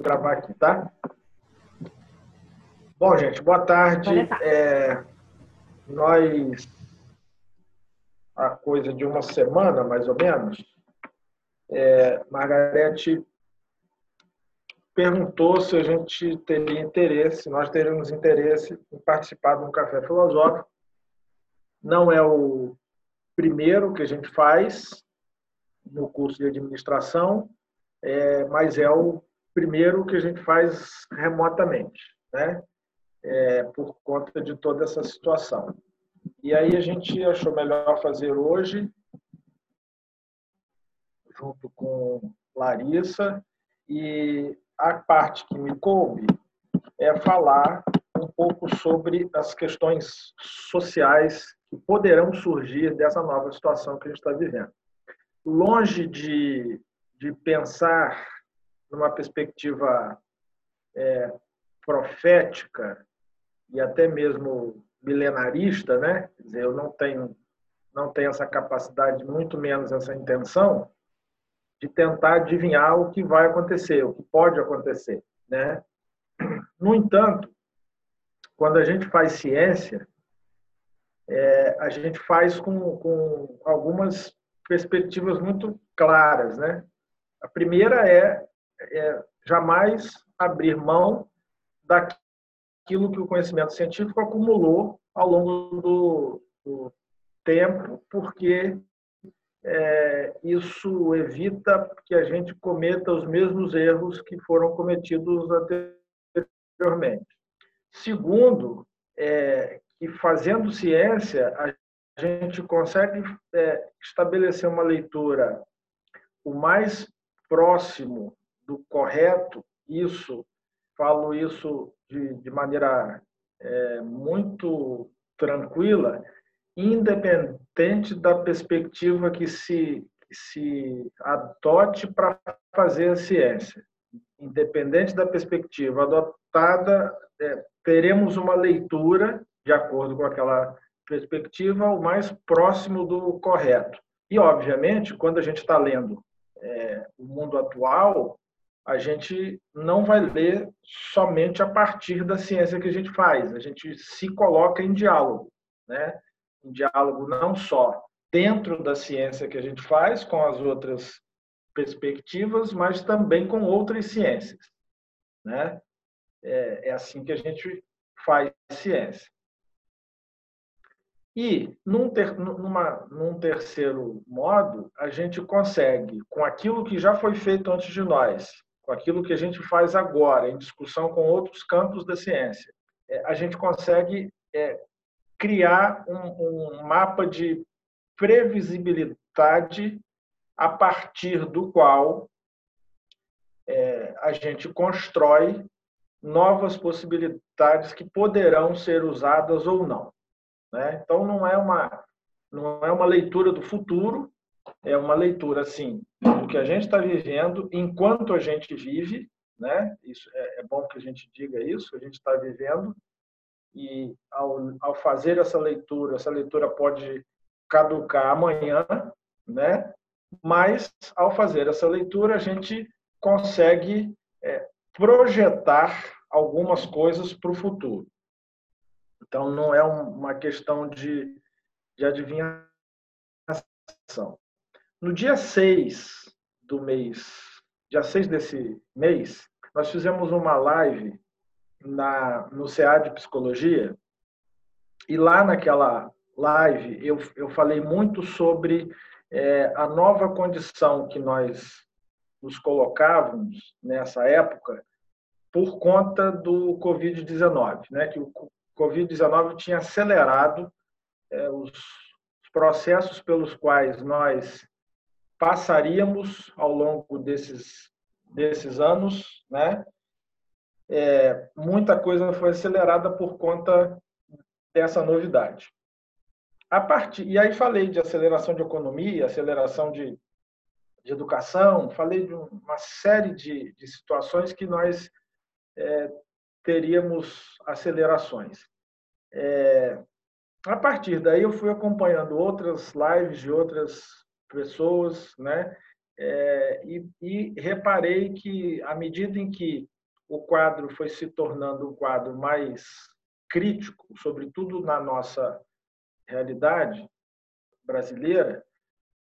gravar aqui, tá? Bom, gente, boa tarde. É, nós, há coisa de uma semana, mais ou menos, é, Margarete perguntou se a gente teria interesse, nós teríamos interesse em participar de um café filosófico. Não é o primeiro que a gente faz no curso de administração, é, mas é o primeiro que a gente faz remotamente, né? É, por conta de toda essa situação. E aí a gente achou melhor fazer hoje, junto com Larissa, e a parte que me coube é falar um pouco sobre as questões sociais que poderão surgir dessa nova situação que a gente está vivendo. Longe de, de pensar numa perspectiva é, profética e até mesmo milenarista, né? Quer dizer, eu não tenho não tenho essa capacidade, muito menos essa intenção de tentar adivinhar o que vai acontecer, o que pode acontecer, né? No entanto, quando a gente faz ciência, é, a gente faz com, com algumas perspectivas muito claras, né? A primeira é é, jamais abrir mão daquilo que o conhecimento científico acumulou ao longo do, do tempo, porque é, isso evita que a gente cometa os mesmos erros que foram cometidos anteriormente. Segundo, é, que fazendo ciência, a gente consegue é, estabelecer uma leitura o mais próximo do correto, isso, falo isso de, de maneira é, muito tranquila, independente da perspectiva que se, se adote para fazer a ciência. Independente da perspectiva adotada, é, teremos uma leitura, de acordo com aquela perspectiva, o mais próximo do correto. E, obviamente, quando a gente está lendo é, o mundo atual, a gente não vai ler somente a partir da ciência que a gente faz, a gente se coloca em diálogo, né? Em diálogo não só dentro da ciência que a gente faz com as outras perspectivas, mas também com outras ciências, né? É, é assim que a gente faz ciência. E, num, ter, numa, num terceiro modo, a gente consegue, com aquilo que já foi feito antes de nós, com aquilo que a gente faz agora, em discussão com outros campos da ciência, é, a gente consegue é, criar um, um mapa de previsibilidade a partir do qual é, a gente constrói novas possibilidades que poderão ser usadas ou não. Né? Então, não é, uma, não é uma leitura do futuro, é uma leitura, assim, do que a gente está vivendo enquanto a gente vive, né? Isso é, é bom que a gente diga isso, a gente está vivendo e ao, ao fazer essa leitura, essa leitura pode caducar amanhã, né? Mas ao fazer essa leitura a gente consegue é, projetar algumas coisas para o futuro. Então não é uma questão de, de adivinhação. No dia 6 do mês, dia 6 desse mês, nós fizemos uma live na, no CA de Psicologia e lá naquela live eu, eu falei muito sobre é, a nova condição que nós nos colocávamos nessa época por conta do Covid-19, né? que o Covid-19 tinha acelerado é, os processos pelos quais nós passaríamos ao longo desses, desses anos, né? É, muita coisa foi acelerada por conta dessa novidade. A partir, e aí falei de aceleração de economia, aceleração de, de educação, falei de uma série de, de situações que nós é, teríamos acelerações. É, a partir daí, eu fui acompanhando outras lives de outras pessoas, né? É, e, e, reparei que, à medida em que o quadro foi se tornando um quadro mais crítico, sobretudo na nossa realidade brasileira,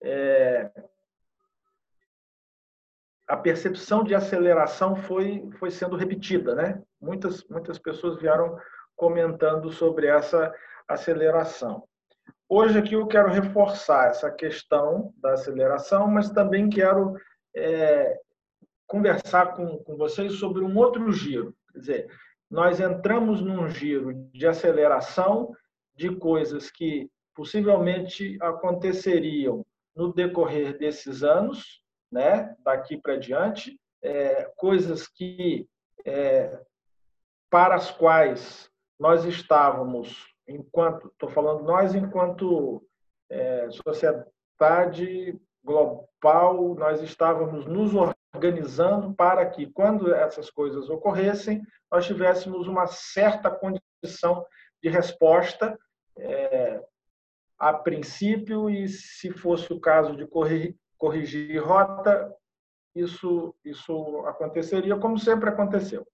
é, a percepção de aceleração foi, foi sendo repetida. Né? Muitas, muitas pessoas vieram comentando sobre essa aceleração. Hoje aqui eu quero reforçar essa questão da aceleração, mas também quero é, conversar com, com vocês sobre um outro giro. Quer dizer, nós entramos num giro de aceleração de coisas que possivelmente aconteceriam no decorrer desses anos, né, daqui para diante, é, coisas que é, para as quais nós estávamos, enquanto estou falando nós enquanto é, sociedade global, nós estávamos nos organizando para que, quando essas coisas ocorressem, nós tivéssemos uma certa condição de resposta é, a princípio e, se fosse o caso de corrigir, corrigir rota, isso, isso aconteceria como sempre aconteceu.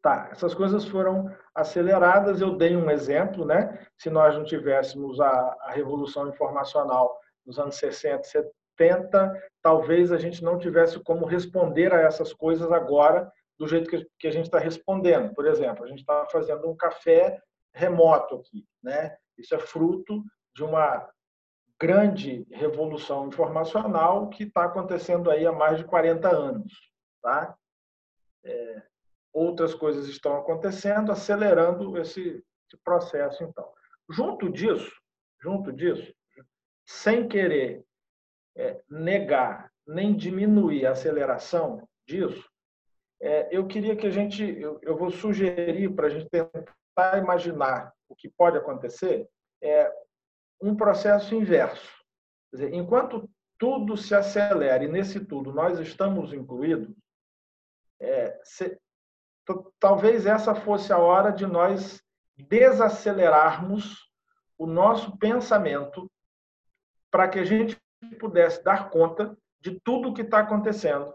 Tá, essas coisas foram aceleradas. Eu dei um exemplo, né? Se nós não tivéssemos a, a revolução informacional nos anos 60, 70, talvez a gente não tivesse como responder a essas coisas agora do jeito que, que a gente está respondendo. Por exemplo, a gente está fazendo um café remoto aqui, né? Isso é fruto de uma grande revolução informacional que está acontecendo aí há mais de 40 anos, tá? É, outras coisas estão acontecendo, acelerando esse, esse processo, então. Junto disso, junto disso, sem querer é, negar nem diminuir a aceleração disso, é, eu queria que a gente, eu, eu vou sugerir para a gente tentar imaginar o que pode acontecer, é um processo inverso. Dizer, enquanto tudo se acelera e nesse tudo nós estamos incluídos, é, talvez essa fosse a hora de nós desacelerarmos o nosso pensamento para que a gente pudesse dar conta de tudo o que está acontecendo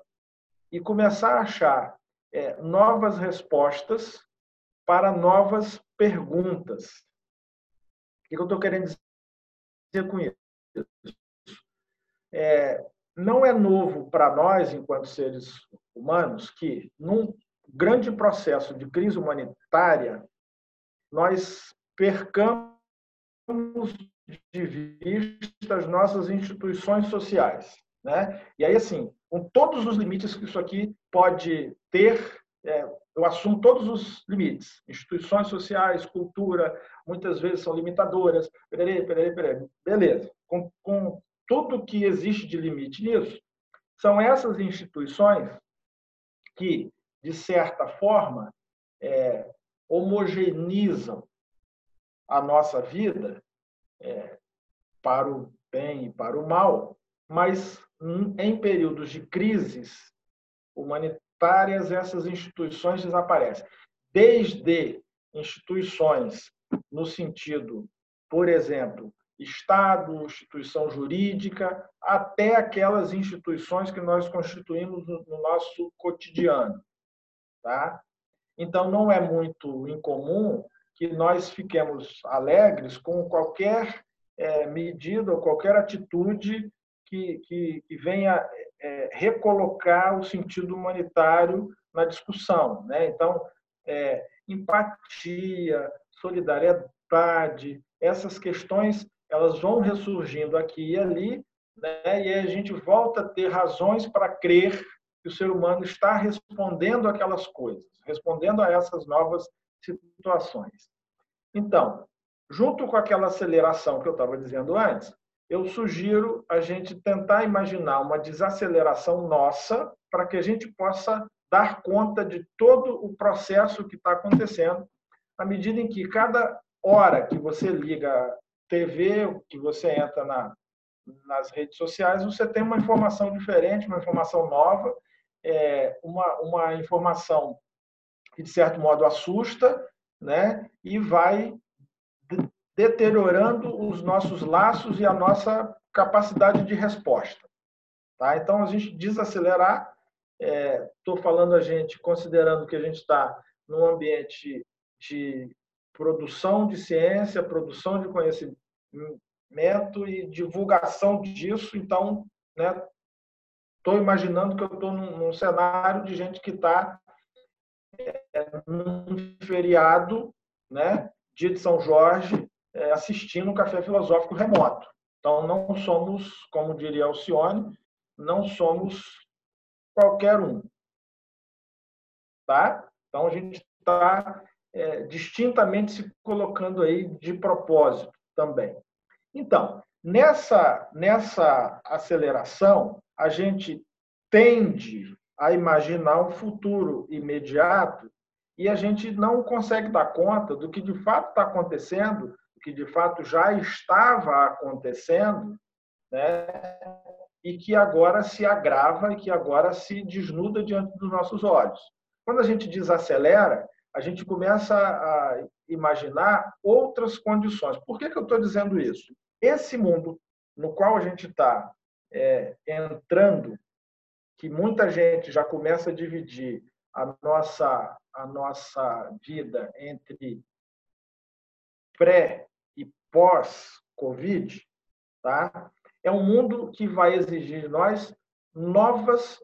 e começar a achar é, novas respostas para novas perguntas. O que eu estou querendo dizer com isso? É, não é novo para nós, enquanto seres humanos, que num grande processo de crise humanitária, nós percamos de vista as nossas instituições sociais. Né? E aí, assim, com todos os limites que isso aqui pode ter, é, eu assumo todos os limites. Instituições sociais, cultura, muitas vezes são limitadoras. Peraí, peraí, peraí. Beleza. Com, com tudo que existe de limite nisso, são essas instituições que, de certa forma, é, homogeneizam a nossa vida é, para o bem e para o mal, mas em períodos de crises humanitárias, essas instituições desaparecem. Desde instituições no sentido, por exemplo, Estado, instituição jurídica, até aquelas instituições que nós constituímos no nosso cotidiano. Tá? Então, não é muito incomum que nós fiquemos alegres com qualquer é, medida ou qualquer atitude que, que, que venha é, recolocar o sentido humanitário na discussão. Né? Então, é, empatia, solidariedade, essas questões elas vão ressurgindo aqui e ali, né? e a gente volta a ter razões para crer que o ser humano está respondendo aquelas coisas, respondendo a essas novas situações. Então, junto com aquela aceleração que eu estava dizendo antes, eu sugiro a gente tentar imaginar uma desaceleração nossa para que a gente possa dar conta de todo o processo que está acontecendo, à medida em que cada hora que você liga TV, que você entra na, nas redes sociais, você tem uma informação diferente, uma informação nova, é, uma, uma informação que, de certo modo, assusta né? e vai deteriorando os nossos laços e a nossa capacidade de resposta. Tá? Então, a gente desacelerar estou é, falando a gente, considerando que a gente está num ambiente de produção de ciência, produção de conhecimento e divulgação disso. Então, estou imaginando que eu estou num, num, cenário de gente que está é, num feriado, né, dia de São Jorge, é, assistindo um café filosófico remoto. Então, não somos, como diria Alcione, não somos qualquer um. Tá? Então, a gente está é, distintamente se colocando aí de propósito também. Então, nessa, nessa aceleração, a gente tende a imaginar um futuro imediato e a gente não consegue dar conta do que de fato está acontecendo, do que de fato já estava acontecendo, né? e que agora se agrava e que agora se desnuda diante dos nossos olhos. Quando a gente desacelera, a gente começa a imaginar outras condições. Por que, que eu estou dizendo isso? Esse mundo no qual a gente está é, entrando, que muita gente já começa a dividir a nossa, a nossa vida entre pré e pós-Covid, tá? é um mundo que vai exigir de nós novas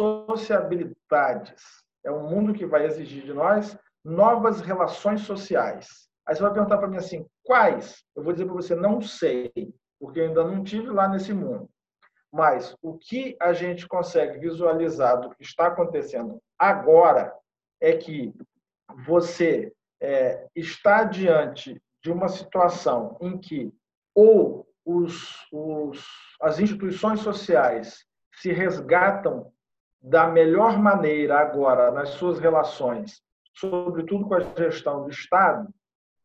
sociabilidades. É um mundo que vai exigir de nós novas relações sociais. Aí você vai perguntar para mim assim, quais? Eu vou dizer para você, não sei, porque ainda não tive lá nesse mundo. Mas o que a gente consegue visualizar do que está acontecendo agora é que você é, está diante de uma situação em que ou os, os, as instituições sociais se resgatam da melhor maneira agora nas suas relações, sobretudo com a gestão do Estado,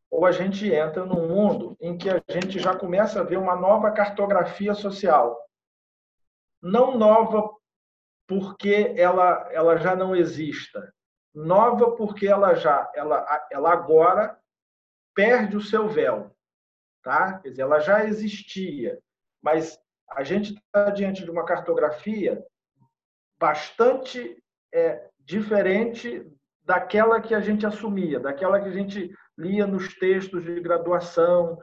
ou a gente entra num mundo em que a gente já começa a ver uma nova cartografia social. Não nova porque ela, ela já não exista, nova porque ela já ela, ela agora perde o seu véu. Tá? Quer dizer, ela já existia, mas a gente está diante de uma cartografia bastante é, diferente daquela que a gente assumia, daquela que a gente lia nos textos de graduação,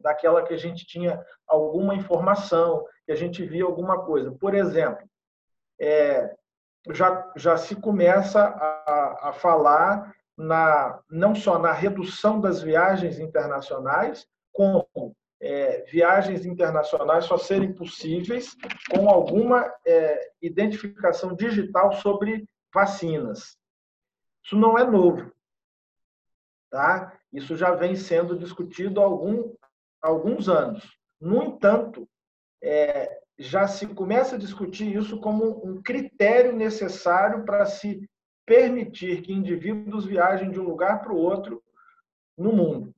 daquela que a gente tinha alguma informação, que a gente via alguma coisa. Por exemplo, é, já, já se começa a, a falar na, não só na redução das viagens internacionais, como é, viagens internacionais só serem possíveis com alguma é, identificação digital sobre vacinas. Isso não é novo. Tá? Isso já vem sendo discutido há algum, alguns anos. No entanto, é, já se começa a discutir isso como um critério necessário para se permitir que indivíduos viajem de um lugar para o outro no mundo.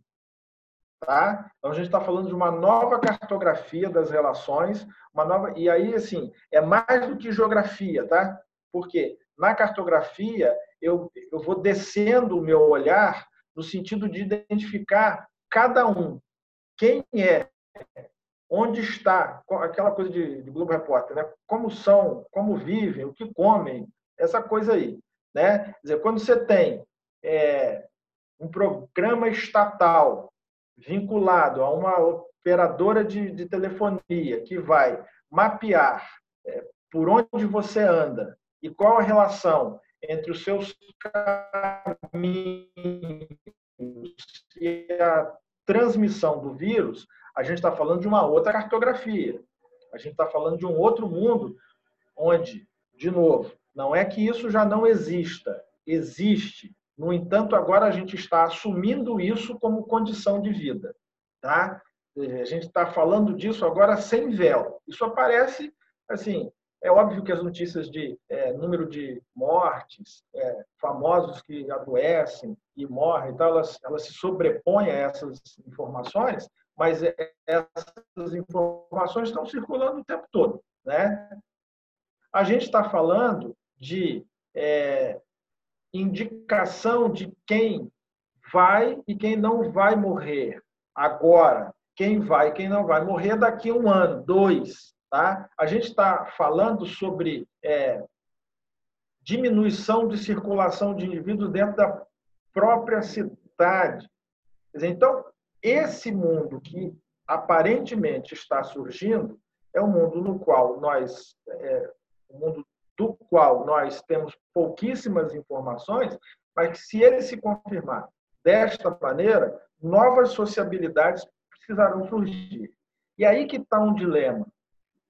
Tá? Então a gente está falando de uma nova cartografia das relações, uma nova e aí assim é mais do que geografia, tá? Porque na cartografia eu, eu vou descendo o meu olhar no sentido de identificar cada um, quem é, onde está, aquela coisa de, de Globo Repórter, né? Como são, como vivem, o que comem, essa coisa aí, né? Quer dizer, quando você tem é, um programa estatal vinculado a uma operadora de, de telefonia que vai mapear é, por onde você anda e qual a relação entre os seus caminhos e a transmissão do vírus, a gente está falando de uma outra cartografia. A gente está falando de um outro mundo onde, de novo, não é que isso já não exista, existe, no entanto, agora a gente está assumindo isso como condição de vida. Tá? A gente está falando disso agora sem véu. Isso aparece, assim, é óbvio que as notícias de é, número de mortes, é, famosos que adoecem e morrem, elas, elas se sobrepõem a essas informações, mas é, essas informações estão circulando o tempo todo. Né? A gente está falando de é, indicação de quem vai e quem não vai morrer agora. Quem vai e quem não vai morrer daqui a um ano, dois, Tá? A gente está falando sobre é, diminuição de circulação de indivíduos dentro da própria cidade. Então, esse mundo que aparentemente está surgindo é um mundo no qual nós, é, um mundo do qual nós temos pouquíssimas informações, mas que se ele se confirmar desta maneira, novas sociabilidades precisarão surgir. E aí que está um dilema,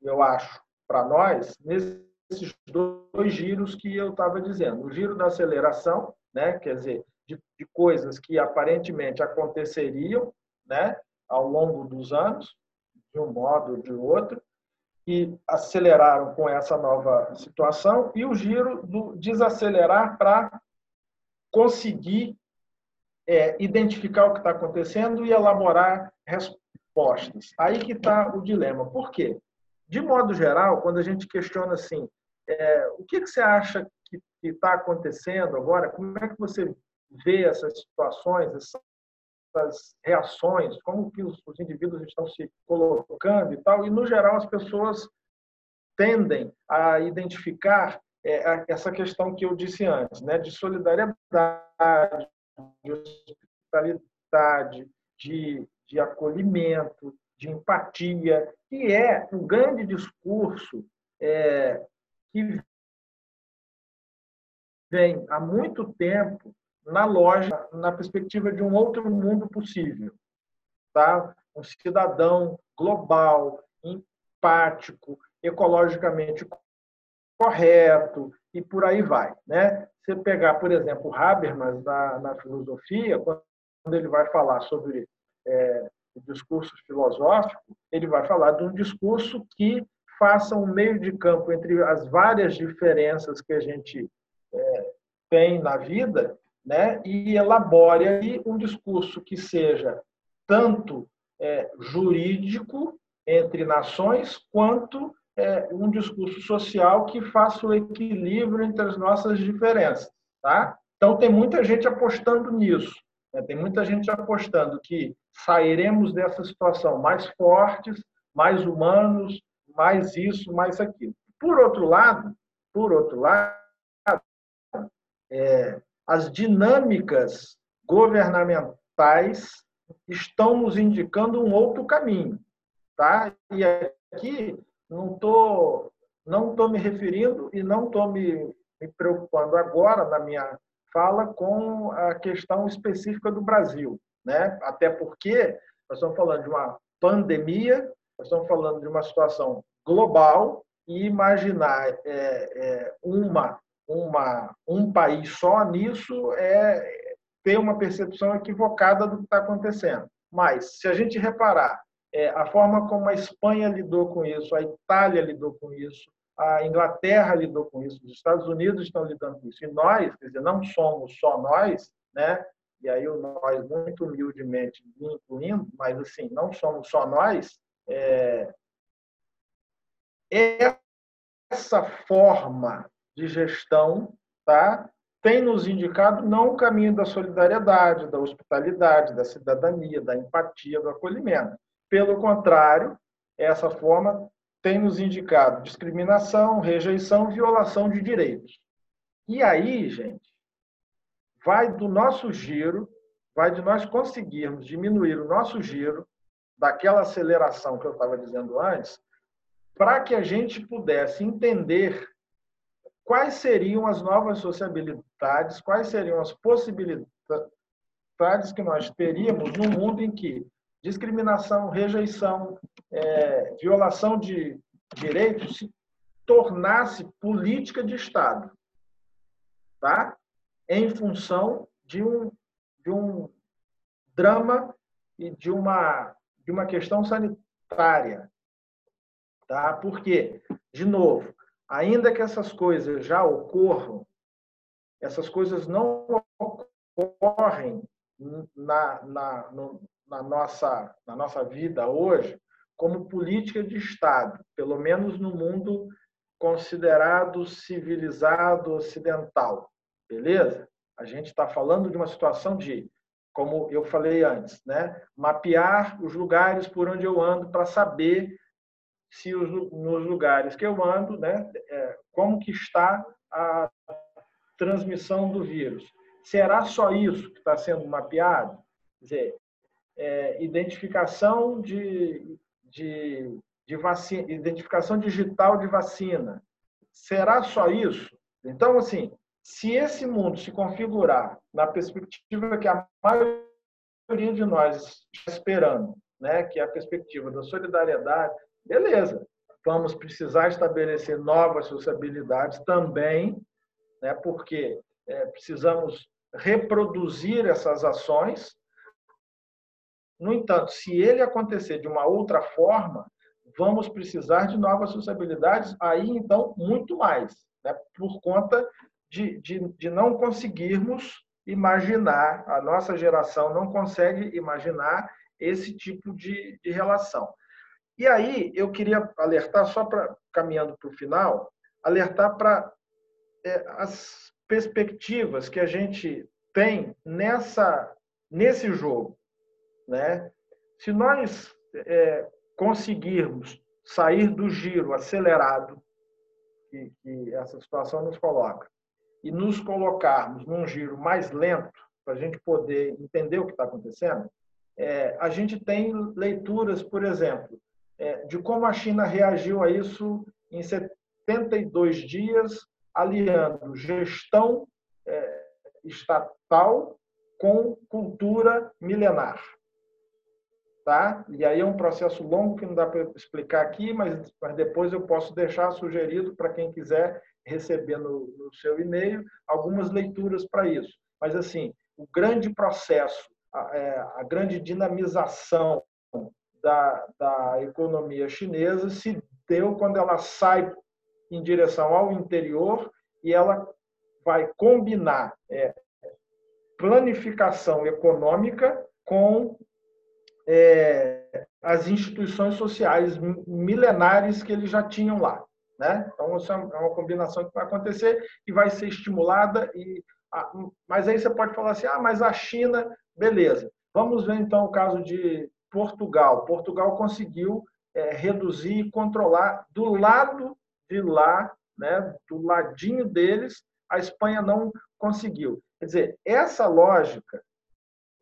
eu acho, para nós, nesses dois giros que eu estava dizendo. O giro da aceleração, né, quer dizer, de, de coisas que aparentemente aconteceriam né, ao longo dos anos, de um modo ou de outro, e aceleraram com essa nova situação, e o giro do desacelerar para conseguir é, identificar o que está acontecendo e elaborar respostas. Aí que está o dilema. Por quê? De modo geral, quando a gente questiona assim, é, o que, que você acha que está acontecendo agora? Como é que você vê essas situações, essas reações, como que os, os indivíduos estão se colocando e tal? E no geral as pessoas tendem a identificar é, essa questão que eu disse antes, né, de solidariedade, de hospitalidade, de, de acolhimento, de empatia, que é um grande discurso é, que vem há muito tempo na loja, na perspectiva de um outro mundo possível. Tá? Um cidadão global, empático, ecologicamente correto e por aí vai. Né? Você pegar, por exemplo, Habermas na, na filosofia, quando ele vai falar sobre é, o discurso filosófico, ele vai falar de um discurso que faça um meio de campo entre as várias diferenças que a gente é, tem na vida, né, e elabore aí um discurso que seja tanto é, jurídico entre nações quanto é, um discurso social que faça o equilíbrio entre as nossas diferenças, tá? Então tem muita gente apostando nisso, né? tem muita gente apostando que sairemos dessa situação mais fortes, mais humanos, mais isso, mais aquilo. Por outro lado, por outro lado, é, as dinâmicas governamentais estão nos indicando um outro caminho, tá? E aqui não tô não tô me referindo e não estou me, me preocupando agora na minha fala com a questão específica do Brasil, né? Até porque nós estamos falando de uma pandemia, nós estamos falando de uma situação global e imaginar é, é, uma, uma, um país só nisso é ter uma percepção equivocada do que está acontecendo. Mas, se a gente reparar é, a forma como a Espanha lidou com isso, a Itália lidou com isso, a Inglaterra lidou com isso, os Estados Unidos estão lidando com isso, e nós, quer dizer, não somos só nós, né? E aí nós muito humildemente incluindo, mas assim, não somos só nós, é, essa forma de gestão tá, tem nos indicado não o caminho da solidariedade, da hospitalidade, da cidadania, da empatia, do acolhimento. Pelo contrário, essa forma tem nos indicado discriminação, rejeição, violação de direitos. E aí, gente, vai do nosso giro, vai de nós conseguirmos diminuir o nosso giro daquela aceleração que eu estava dizendo antes, para que a gente pudesse entender quais seriam as novas sociabilidades, quais seriam as possibilidades que nós teríamos num mundo em que discriminação, rejeição, é, violação de direitos se tornasse política de Estado, tá? Em função de um de um drama e de uma de uma questão sanitária, Tá? Porque, de novo, ainda que essas coisas já ocorram, essas coisas não ocorrem na, na, no, na, nossa, na nossa vida hoje como política de Estado, pelo menos no mundo considerado civilizado ocidental. Beleza? A gente está falando de uma situação de, como eu falei antes, né? mapear os lugares por onde eu ando para saber se os, nos lugares que eu ando, né, é, como que está a transmissão do vírus. Será só isso que está sendo mapeado? Quer dizer, é, identificação de, de, de vacina, identificação digital de vacina. Será só isso? Então, assim, se esse mundo se configurar na perspectiva que a maioria de nós está esperando, né, que é a perspectiva da solidariedade, beleza. Vamos precisar estabelecer novas sociabilidades também, né, porque é, precisamos reproduzir essas ações. No entanto, se ele acontecer de uma outra forma, vamos precisar de novas sociabilidades, aí então muito mais, né, por conta de, de, de não conseguirmos imaginar, a nossa geração não consegue imaginar esse tipo de, de relação. E aí eu queria alertar, só para caminhando para o final, alertar para é, as perspectivas que a gente tem nessa nesse jogo, né? Se nós é, conseguirmos sair do giro acelerado que, que essa situação nos coloca e nos colocarmos num giro mais lento, para a gente poder entender o que está acontecendo, é, a gente tem leituras, por exemplo, é, de como a China reagiu a isso em 72 dias, aliando gestão é, estatal com cultura milenar. Tá? E aí é um processo longo que não dá para explicar aqui, mas, mas depois eu posso deixar sugerido para quem quiser receber no, no seu e-mail algumas leituras para isso. Mas, assim, o grande processo, a, é, a grande dinamização da, da economia chinesa se deu quando ela sai em direção ao interior e ela vai combinar é, planificação econômica com é, as instituições sociais milenares que eles já tinham lá. Né? Então, isso é uma combinação que vai acontecer e vai ser estimulada. E, mas aí você pode falar assim, ah, mas a China, beleza. Vamos ver então o caso de Portugal. Portugal conseguiu é, reduzir e controlar do lado de lá, né, do ladinho deles, a Espanha não conseguiu. Quer dizer, essa lógica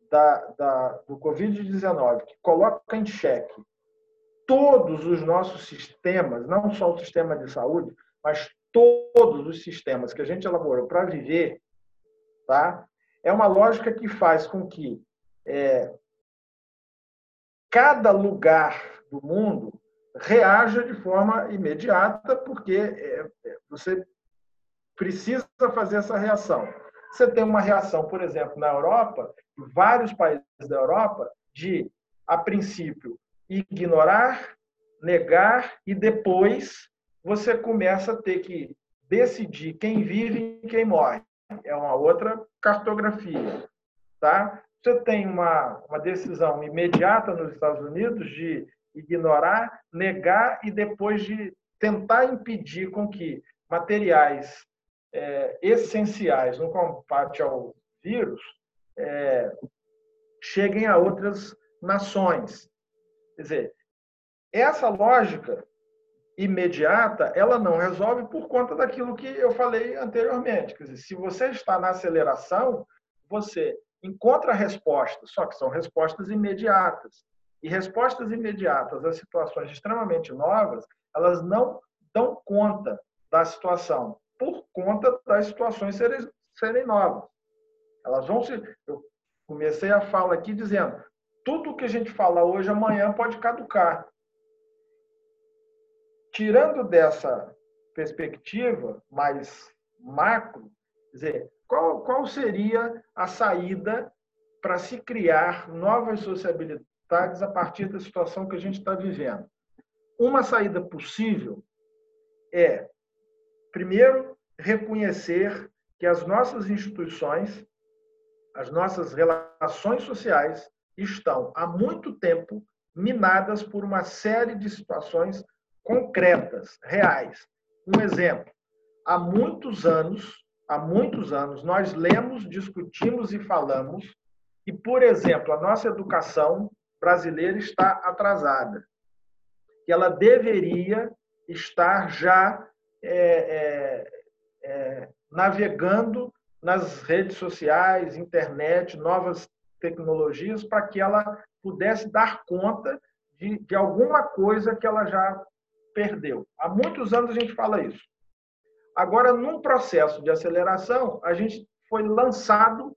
da, da, do Covid-19, que coloca em xeque todos os nossos sistemas, não só o sistema de saúde, mas todos os sistemas que a gente elaborou para viver, tá? é uma lógica que faz com que é, cada lugar do mundo reaja de forma imediata, porque é, é, você precisa fazer essa reação. Você tem uma reação, por exemplo, na Europa, vários países da Europa, de, a princípio, ignorar, negar e depois você começa a ter que decidir quem vive e quem morre. É uma outra cartografia, tá? Você tem uma, uma decisão imediata nos Estados Unidos de ignorar, negar e depois de tentar impedir com que materiais é, essenciais no combate ao vírus é, cheguem a outras nações. Quer dizer, essa lógica imediata, ela não resolve por conta daquilo que eu falei anteriormente. Quer dizer, se você está na aceleração, você encontra respostas, só que são respostas imediatas. E respostas imediatas a situações extremamente novas, elas não dão conta da situação, por conta das situações serem, serem novas. Elas vão se. Eu comecei a fala aqui dizendo: tudo que a gente fala hoje, amanhã pode caducar. Tirando dessa perspectiva mais macro, dizer, qual, qual seria a saída para se criar novas sociabilidades a partir da situação que a gente está vivendo? Uma saída possível é, primeiro, reconhecer que as nossas instituições, as nossas relações sociais estão há muito tempo minadas por uma série de situações concretas, reais. Um exemplo: há muitos anos, há muitos anos, nós lemos, discutimos e falamos que, por exemplo, a nossa educação brasileira está atrasada. que ela deveria estar já é, é, é, navegando nas redes sociais, internet, novas tecnologias, para que ela pudesse dar conta de, de alguma coisa que ela já perdeu. Há muitos anos a gente fala isso. Agora, num processo de aceleração, a gente foi lançado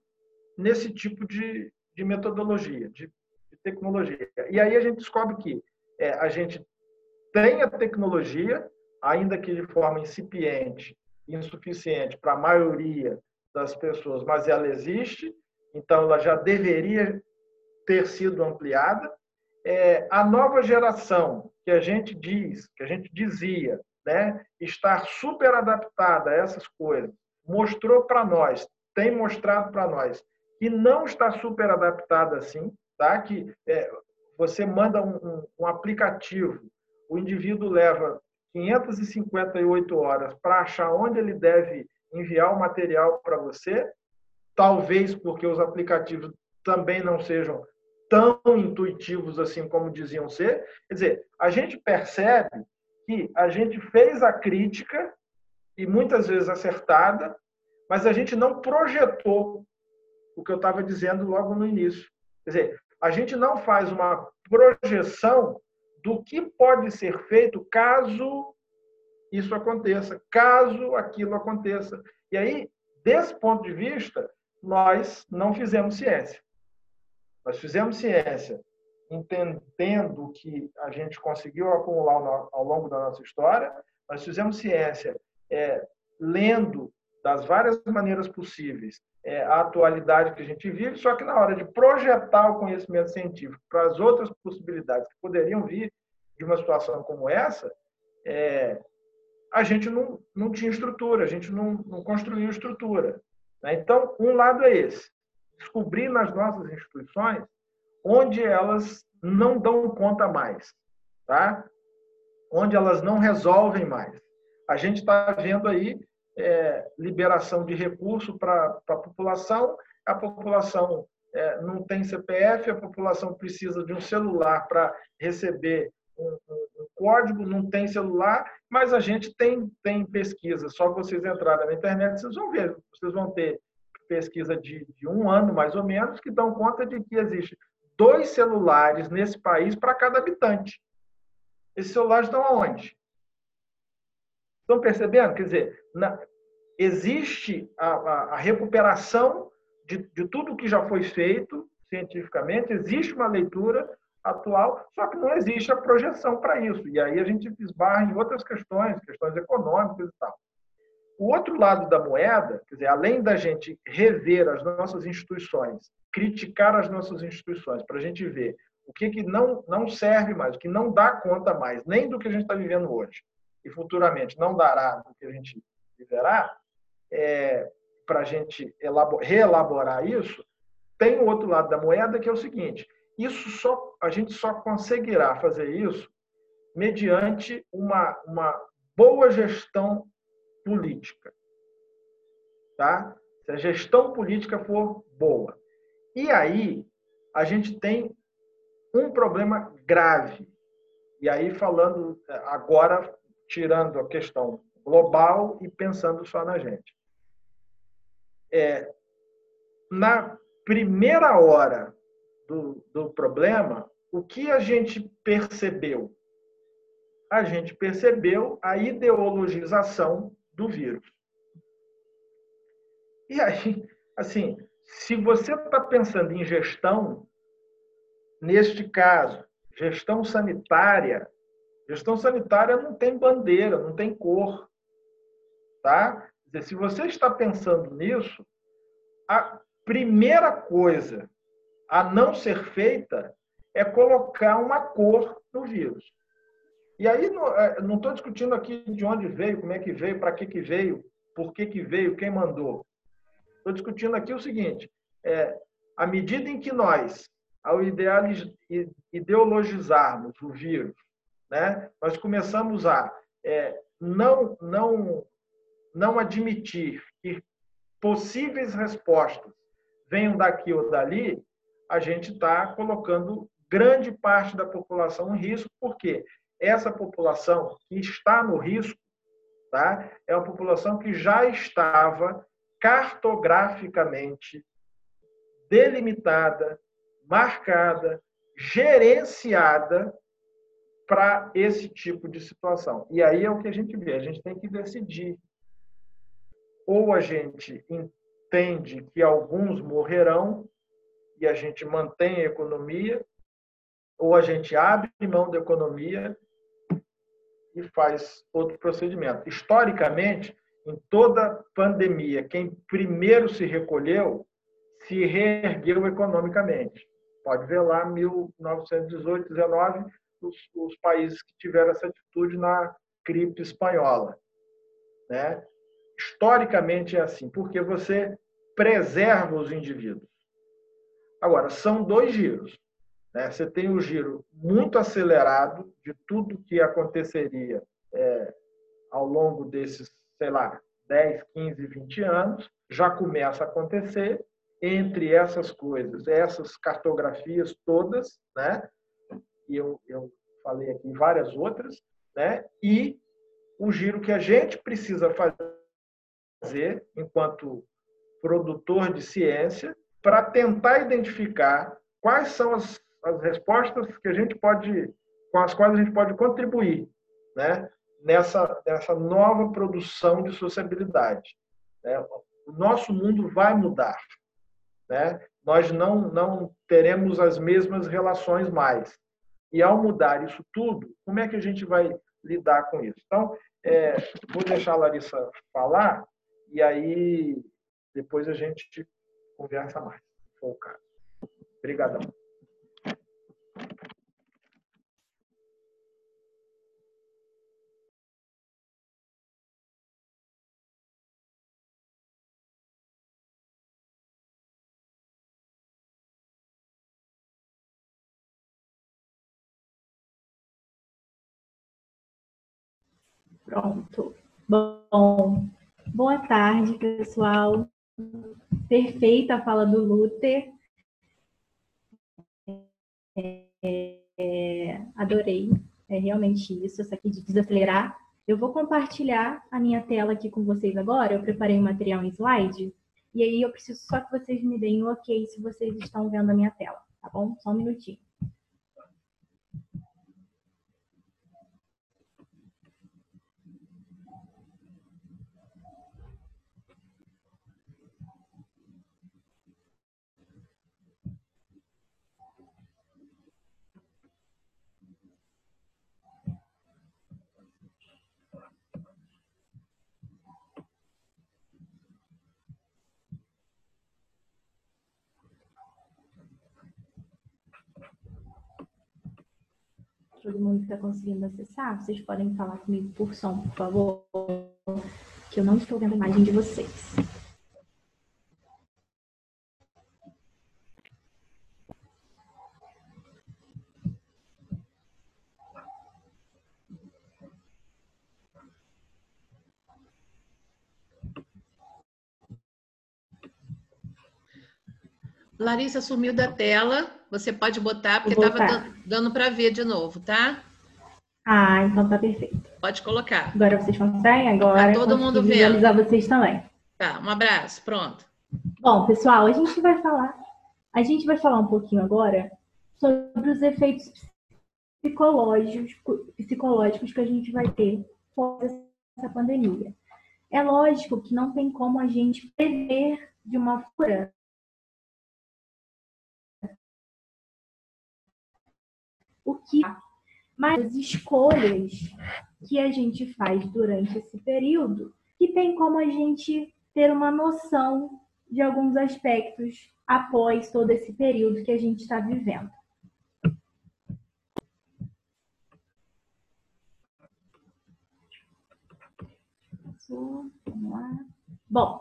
nesse tipo de, de metodologia, de, de, tecnologia. E aí a gente descobre que é, a gente tem a tecnologia, ainda que de forma incipiente, insuficiente para a maioria das pessoas, mas ela existe, então ela já deveria ter sido ampliada. É, a nova geração, que a gente diz, que a gente dizia, né, estar super adaptada a essas coisas, mostrou para nós, tem mostrado para nós, que não está super adaptada assim, tá? que é, você manda um, um, aplicativo, o indivíduo leva 558 horas para achar onde ele deve enviar o material para você, talvez porque os aplicativos também não sejam tão intuitivos assim como diziam ser. Quer dizer, a gente percebe que a gente fez a crítica, e muitas vezes acertada, mas a gente não projetou o que eu estava dizendo logo no início. Quer dizer, a gente não faz uma projeção do que pode ser feito caso isso aconteça, caso aquilo aconteça. E aí, desse ponto de vista, nós não fizemos ciência. Nós fizemos ciência entendendo que a gente conseguiu acumular ao longo da nossa história, nós fizemos ciência é, lendo das várias maneiras possíveis é, a atualidade que a gente vive, só que na hora de projetar o conhecimento científico para as outras possibilidades que poderiam vir de uma situação como essa, é, a gente não, não tinha estrutura, a gente não, não construiu estrutura. Né? Então, um lado é esse, descobrir nas nossas instituições onde elas não dão conta mais, tá? onde elas não resolvem mais. A gente está vendo aí é, liberação de recurso para a população, a população é, não tem CPF, a população precisa de um celular para receber um, um, um, código, não tem celular, mas a gente tem, tem pesquisa. Só vocês entrarem na internet, vocês vão ver, vocês vão ter pesquisa de, de um ano, mais ou menos, que dão conta de que existe dois celulares nesse país para cada habitante. Esses celulares estão aonde? Estão percebendo? Quer dizer, na, existe a, a, a recuperação de, de tudo que já foi feito cientificamente, existe uma leitura atual, só que não existe a projeção para isso. E aí a gente esbarra em outras questões, questões econômicas e tal. O outro lado da moeda, quer dizer, além da gente rever as nossas instituições, criticar as nossas instituições, para a gente ver o que, que não, não serve mais, o que não dá conta mais, nem do que a gente está vivendo hoje, e futuramente não dará do que a gente viverá, é, para a gente reelaborar isso, tem o outro lado da moeda que é o seguinte: isso só a gente só conseguirá fazer isso mediante uma, uma boa gestão política, tá? Se a gestão política for boa. E aí a gente tem um problema grave. E aí falando agora tirando a questão global e pensando só na gente. É, na primeira hora do, do problema, o que a gente percebeu? A gente percebeu a ideologização do vírus. E aí, assim, se você está pensando em gestão, neste caso, gestão sanitária, Gestão sanitária não tem bandeira, não tem cor. Tá? Dizer, se você está pensando nisso, a primeira coisa a não ser feita é colocar uma cor no vírus. E aí não estou é, discutindo aqui de onde veio, como é que veio, para que, que veio, por que, que veio, quem mandou. Estou discutindo aqui o seguinte: é, à medida em que nós, ao ideologizarmos o vírus, né? nós começamos a é, não, não, não admitir que possíveis respostas venham daqui ou dali, a gente está colocando grande parte da população em risco, porque essa população que está no risco tá? é uma população que já estava cartograficamente delimitada, marcada, gerenciada para esse tipo de situação. E aí é o que a gente vê, a gente tem que decidir. Ou a gente entende que alguns morrerão e a gente mantém a economia, ou a gente abre mão da economia e faz outro procedimento. Historicamente, em toda pandemia, quem primeiro se recolheu se reergueu economicamente. Pode ver lá 1918, 19, os, os países que tiveram essa atitude na gripe espanhola, né? Historicamente é assim, porque você preserva os indivíduos. Agora, são dois giros. Né? Você tem o giro muito acelerado de tudo que aconteceria é, ao longo desses, sei lá, 10, 15, 20 anos, já começa a acontecer. Entre essas coisas, essas cartografias todas, né? e eu, eu falei aqui várias outras, né? e o giro que a gente precisa fazer enquanto produtor de ciência para tentar identificar quais são as as respostas que a gente pode, com as quais a gente pode contribuir, né? Nessa, nessa nova produção de sociabilidade. Né? O nosso mundo vai mudar, né? Nós não não teremos as mesmas relações mais. E ao mudar isso tudo, como é que a gente vai lidar com isso? Então, é, vou deixar a Larissa falar e aí depois a gente conversa mais, se. Obrigadão. Pronto. Bom, boa tarde, pessoal. Perfeita a fala do Luther. É, é, adorei, é realmente isso, essa aqui de desacelerar. Eu vou compartilhar a minha tela aqui com vocês agora. Eu preparei um material em slide. E aí eu preciso só que vocês me deem o um ok se vocês estão vendo a minha tela, tá bom? Só um minutinho. Todo mundo está conseguindo acessar, vocês podem falar comigo por som, por favor, que eu não estou vendo a imagem de vocês. Larissa sumiu da tela. Você pode botar, porque estava dando para ver de novo, tá? Ah, então tá perfeito. Pode colocar. Agora vocês conseguem? Agora tá todo mundo vendo. visualizar vocês também. Tá, um abraço. Pronto. Bom, pessoal, a gente vai falar, a gente vai falar um pouquinho agora sobre os efeitos psicológicos, psicológicos que a gente vai ter após essa pandemia. É lógico que não tem como a gente prever de uma forma o que, mas as escolhas que a gente faz durante esse período, que tem como a gente ter uma noção de alguns aspectos após todo esse período que a gente está vivendo. Bom,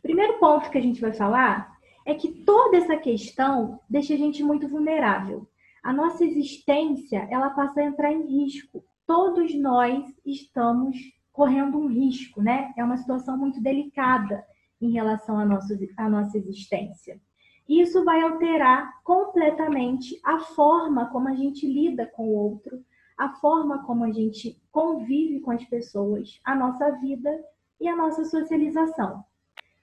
primeiro ponto que a gente vai falar é que toda essa questão deixa a gente muito vulnerável a nossa existência ela passa a entrar em risco. Todos nós estamos correndo um risco, né? É uma situação muito delicada em relação à nossa, à nossa existência. Isso vai alterar completamente a forma como a gente lida com o outro, a forma como a gente convive com as pessoas, a nossa vida e a nossa socialização.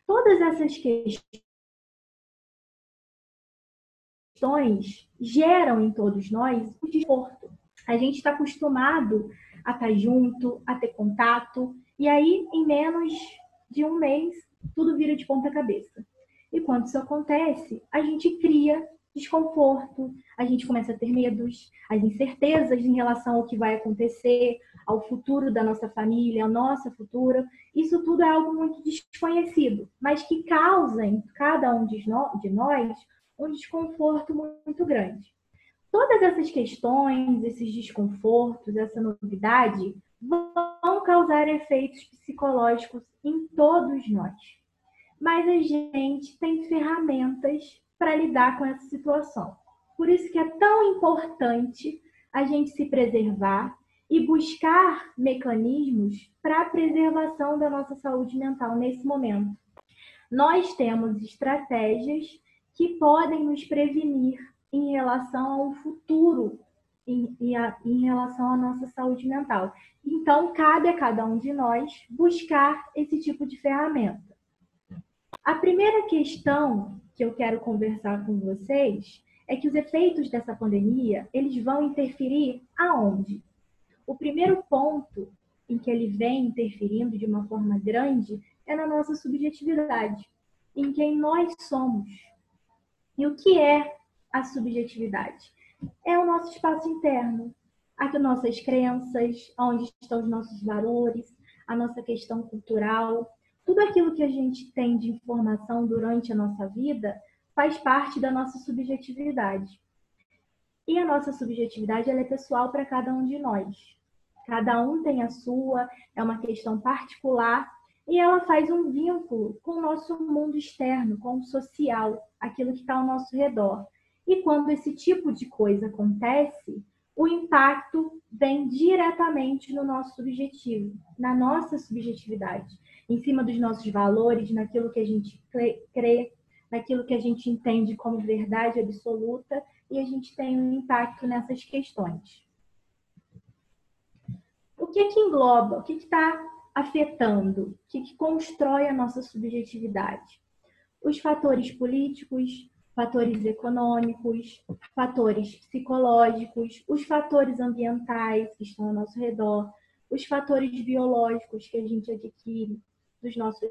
Todas essas questões geram em todos nós um desconforto. A gente está acostumado a estar junto, a ter contato, e aí, em menos de um mês, tudo vira de ponta cabeça. E quando isso acontece, a gente cria desconforto, a gente começa a ter medos, as incertezas em relação ao que vai acontecer, ao futuro da nossa família, ao nosso futuro. Isso tudo é algo muito desconhecido, mas que causa em cada um de nós um desconforto muito grande. Todas essas questões, esses desconfortos, essa novidade vão causar efeitos psicológicos em todos nós. Mas a gente tem ferramentas para lidar com essa situação. Por isso que é tão importante a gente se preservar e buscar mecanismos para a preservação da nossa saúde mental nesse momento. Nós temos estratégias que podem nos prevenir em relação ao futuro, em, em, em, relação à nossa saúde mental. Então, cabe a cada um de nós buscar esse tipo de ferramenta. A primeira questão que eu quero conversar com vocês é que os efeitos dessa pandemia, eles vão interferir aonde? O primeiro ponto em que ele vem interferindo de uma forma grande é na nossa subjetividade, em quem nós somos. E o que é a subjetividade? É o nosso espaço interno, as nossas crenças, onde estão os nossos valores, a nossa questão cultural, tudo aquilo que a gente tem de informação durante a nossa vida faz parte da nossa subjetividade. E a nossa subjetividade ela é pessoal para cada um de nós. Cada um tem a sua, é uma questão particular e ela faz um vínculo com o nosso mundo externo, com o social, aquilo que está ao nosso redor. E quando esse tipo de coisa acontece, o impacto vem diretamente no nosso subjetivo, na nossa subjetividade, em cima dos nossos valores, naquilo que a gente crê, naquilo que a gente entende como verdade absoluta, e a gente tem um impacto nessas questões o que que engloba, o que está afetando, que, que constrói a nossa subjetividade? Os fatores políticos, fatores econômicos, fatores psicológicos, os fatores ambientais que estão ao nosso redor, os fatores biológicos que a gente adquire dos nossos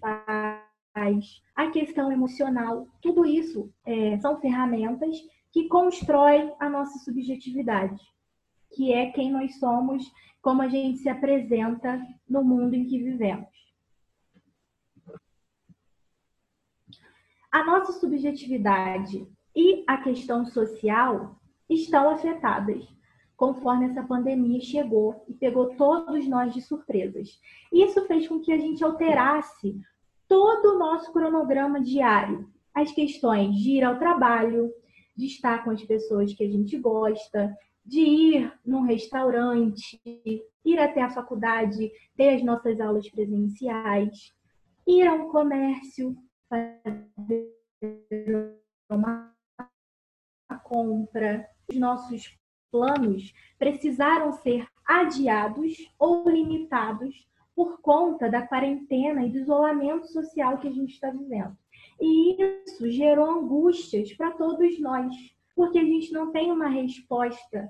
pais, a questão emocional, tudo isso é, são ferramentas que constroem a nossa subjetividade, que é quem nós somos como a gente se apresenta no mundo em que vivemos. A nossa subjetividade e a questão social estão afetadas conforme essa pandemia chegou e pegou todos nós de surpresas. Isso fez com que a gente alterasse todo o nosso cronograma diário. As questões de ir ao trabalho, de estar com as pessoas que a gente gosta, de ir num restaurante, ir até a faculdade, ter as nossas aulas presenciais, ir a um comércio, fazer uma compra. Os nossos planos precisaram ser adiados ou limitados por conta da quarentena e do isolamento social que a gente está vivendo. E isso gerou angústias para todos nós, porque a gente não tem uma resposta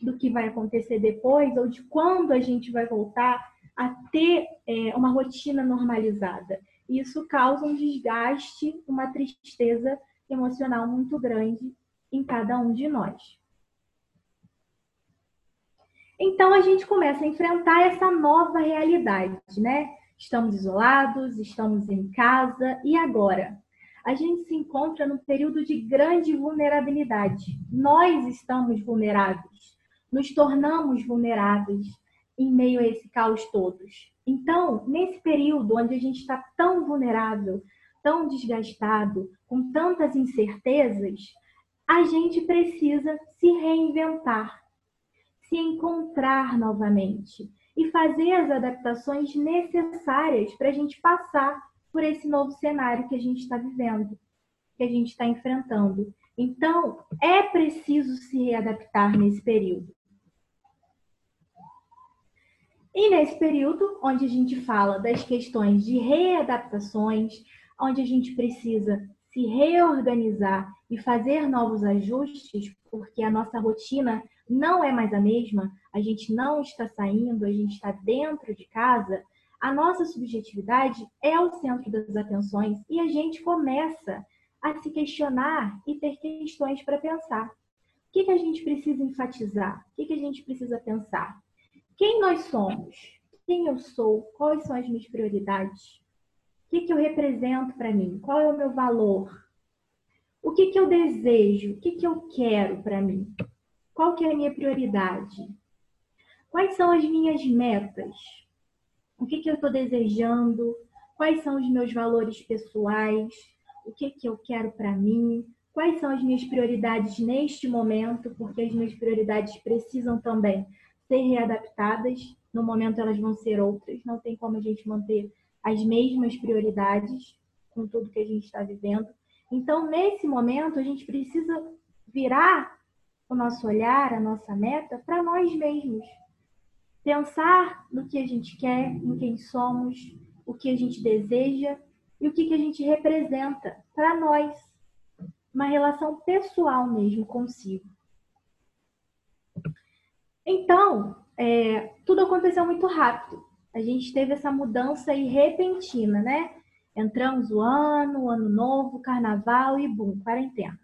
do que vai acontecer depois ou de quando a gente vai voltar a ter é, uma rotina normalizada. Isso causa um desgaste, uma tristeza emocional muito grande em cada um de nós. Então a gente começa a enfrentar essa nova realidade, né? Estamos isolados, estamos em casa e agora? a gente se encontra num período de grande vulnerabilidade. Nós estamos vulneráveis, nos tornamos vulneráveis em meio a esse caos todos. Então, nesse período onde a gente está tão vulnerável, tão desgastado, com tantas incertezas, a gente precisa se reinventar, se encontrar novamente e fazer as adaptações necessárias para a gente passar por esse novo cenário que a gente está vivendo, que a gente está enfrentando. Então, é preciso se adaptar nesse período. E nesse período, onde a gente fala das questões de readaptações, onde a gente precisa se reorganizar e fazer novos ajustes, porque a nossa rotina não é mais a mesma, a gente não está saindo, a gente está dentro de casa, a nossa subjetividade é o centro das atenções e a gente começa a se questionar e ter questões para pensar. O que, que a gente precisa enfatizar? O que, que a gente precisa pensar? Quem nós somos? Quem eu sou? Quais são as minhas prioridades? O que, que eu represento para mim? Qual é o meu valor? O que, que eu desejo? O que, que eu quero para mim? Qual que é a minha prioridade? Quais são as minhas metas? O que, que eu estou desejando? Quais são os meus valores pessoais? O que, que eu quero para mim? Quais são as minhas prioridades neste momento? Porque as minhas prioridades precisam também ser readaptadas. No momento elas vão ser outras. Não tem como a gente manter as mesmas prioridades com tudo que a gente está vivendo. Então, nesse momento, a gente precisa virar o nosso olhar, a nossa meta para nós mesmos. Pensar no que a gente quer, em quem somos, o que a gente deseja e o que, que a gente representa para nós. Uma relação pessoal mesmo consigo. Então, é, tudo aconteceu muito rápido. A gente teve essa mudança aí repentina, né? Entramos o ano, o ano novo, carnaval e bum, quarentena.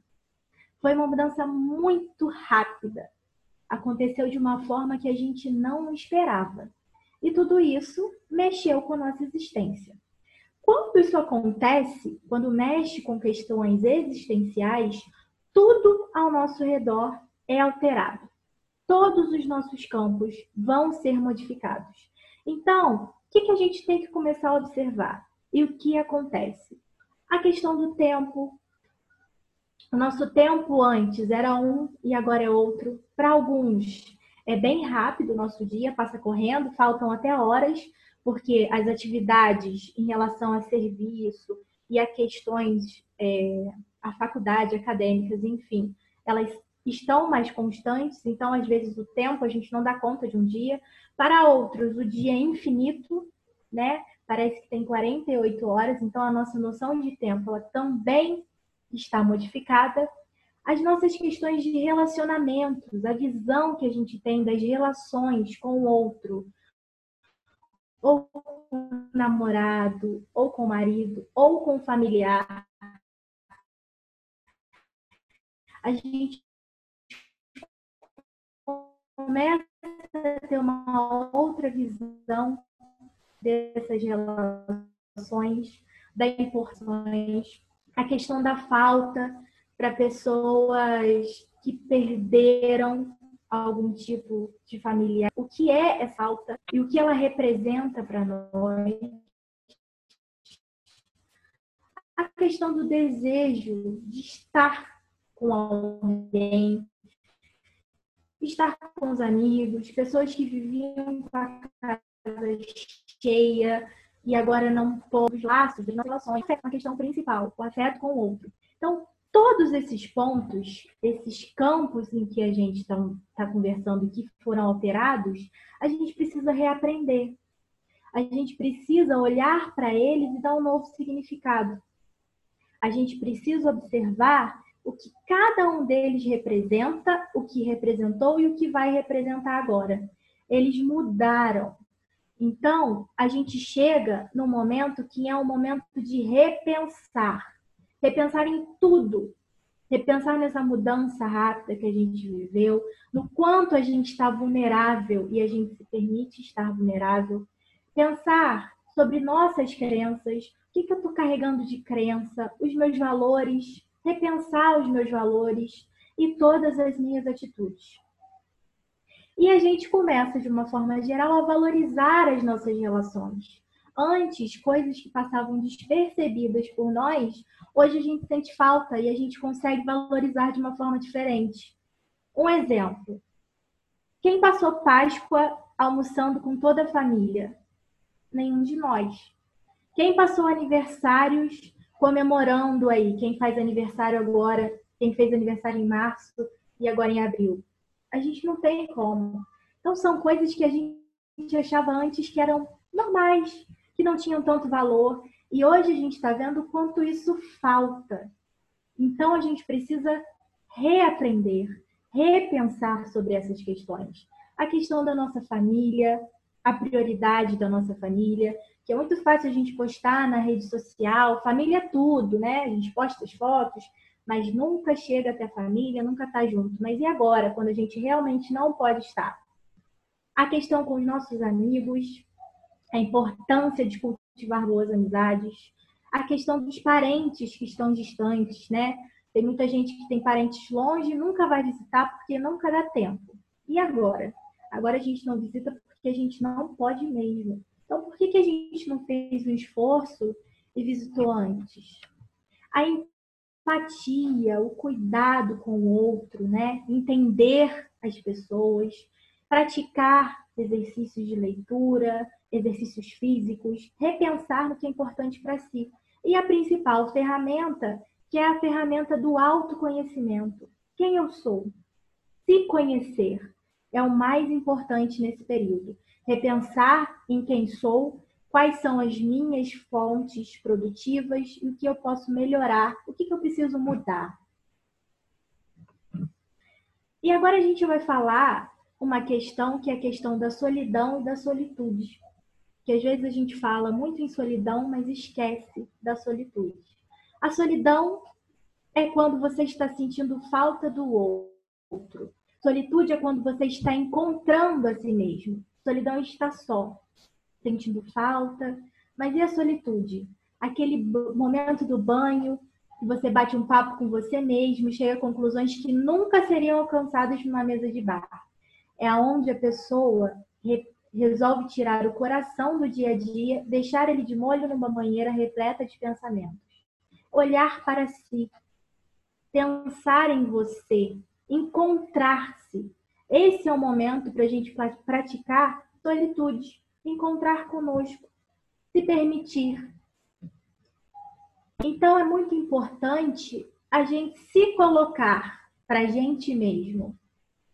Foi uma mudança muito rápida. Aconteceu de uma forma que a gente não esperava. E tudo isso mexeu com a nossa existência. Quando isso acontece, quando mexe com questões existenciais, tudo ao nosso redor é alterado. Todos os nossos campos vão ser modificados. Então, o que, a gente tem que começar a observar? E o que acontece? A questão do tempo, o nosso tempo antes era um e agora é outro. Para alguns é bem rápido o nosso dia, passa correndo, faltam até horas, porque as atividades em relação a serviço e a questões, é, a faculdade, acadêmicas, enfim, elas estão mais constantes, então às vezes o tempo a gente não dá conta de um dia. Para outros, o dia é infinito, né? Parece que tem 48 horas, então a nossa noção de tempo ela também está modificada. As nossas questões de relacionamentos, a visão que a gente tem das relações com o outro, ou com o namorado, ou com o marido, ou com o familiar. A gente começa a ter uma outra visão dessas relações, da importância a questão da falta para pessoas que perderam algum tipo de familiar. O que é essa falta e o que ela representa para nós? A questão do desejo de estar com alguém, estar com os amigos, pessoas que viviam com a casa cheia, e agora não pôr os laços das relações, é uma questão principal, o afeto com o outro. Então, todos esses pontos, esses campos em que a gente está tá conversando e que foram alterados, a gente precisa reaprender. A gente precisa olhar para eles e dar um novo significado. A gente precisa observar o que cada um deles representa, o que representou e o que vai representar agora. Eles mudaram, então, a gente chega no momento que é um momento de repensar. Repensar em tudo. Repensar nessa mudança rápida que a gente viveu, no quanto a gente está vulnerável e a gente se permite estar vulnerável. Pensar sobre nossas crenças, o que, que eu estou carregando de crença, os meus valores, repensar os meus valores e todas as minhas atitudes. E a gente começa, de uma forma geral, a valorizar as nossas relações. Antes, coisas que passavam despercebidas por nós, hoje a gente sente falta e a gente consegue valorizar de uma forma diferente. Um exemplo: quem passou Páscoa almoçando com toda a família? Nenhum de nós. Quem passou aniversários comemorando aí? Quem faz aniversário agora? Quem fez aniversário em março e agora em abril? a gente não tem como. Então, são coisas que a gente achava antes que eram normais, que não tinham tanto valor. E hoje a gente está vendo quanto isso falta. Então a gente precisa reaprender, repensar sobre essas questões. A questão da nossa família, a prioridade da nossa família, que é muito fácil a gente postar na rede social, família é tudo, né? A gente posta as fotos, mas nunca chega até a família, nunca está junto. Mas e agora, quando a gente realmente não pode estar? A questão com os nossos amigos, a importância de cultivar boas amizades, a questão dos parentes que estão distantes, né? Tem muita gente que tem parentes longe e nunca vai visitar porque nunca dá tempo. E agora? Agora a gente não visita porque a gente não pode mesmo. Então, por que, que a gente não fez um esforço e visitou antes? A empatia, o cuidado com o outro, né? Entender as pessoas, praticar exercícios de leitura, exercícios físicos, repensar no que é importante para si. E a principal ferramenta, que é a ferramenta do autoconhecimento. Quem eu sou? Se conhecer é o mais importante nesse período. Repensar em quem sou, quais são as minhas fontes produtivas e o que eu posso melhorar, o que eu preciso mudar. E agora a gente vai falar uma questão que é a questão da solidão e da solitude que às vezes a gente fala muito em solidão, mas esquece da solitude. A solidão é quando você está sentindo falta do outro. Solitude é quando você está encontrando a si mesmo. Solidão está só, sentindo falta. Mas e a solitude? Aquele momento do banho, que você bate um papo com você mesmo, chega a conclusões que nunca seriam alcançadas numa mesa de bar. É onde a pessoa resolve tirar o coração do dia a dia, deixar ele de molho numa banheira repleta de pensamentos. Olhar para si, pensar em você, encontrar-se. Esse é o momento para a gente praticar solitude, encontrar conosco, se permitir. Então é muito importante a gente se colocar para a gente mesmo,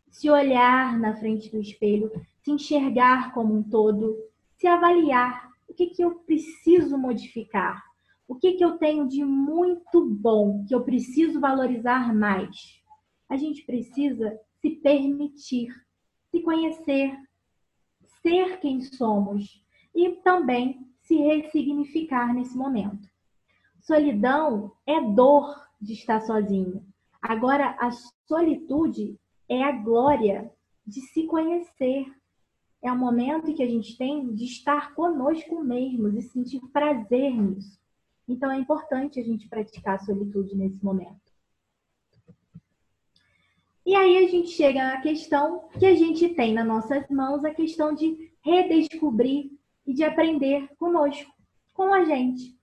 se olhar na frente do espelho, se enxergar como um todo, se avaliar o que, que eu preciso modificar, o que, que eu tenho de muito bom que eu preciso valorizar mais. A gente precisa se permitir, se conhecer, ser quem somos e também se ressignificar nesse momento. Solidão é dor de estar sozinho. Agora, a solitude é a glória de se conhecer, é o momento que a gente tem de estar conosco mesmos e sentir prazer nisso. Então é importante a gente praticar a solitude nesse momento. E aí a gente chega na questão que a gente tem nas nossas mãos a questão de redescobrir e de aprender conosco, com a gente.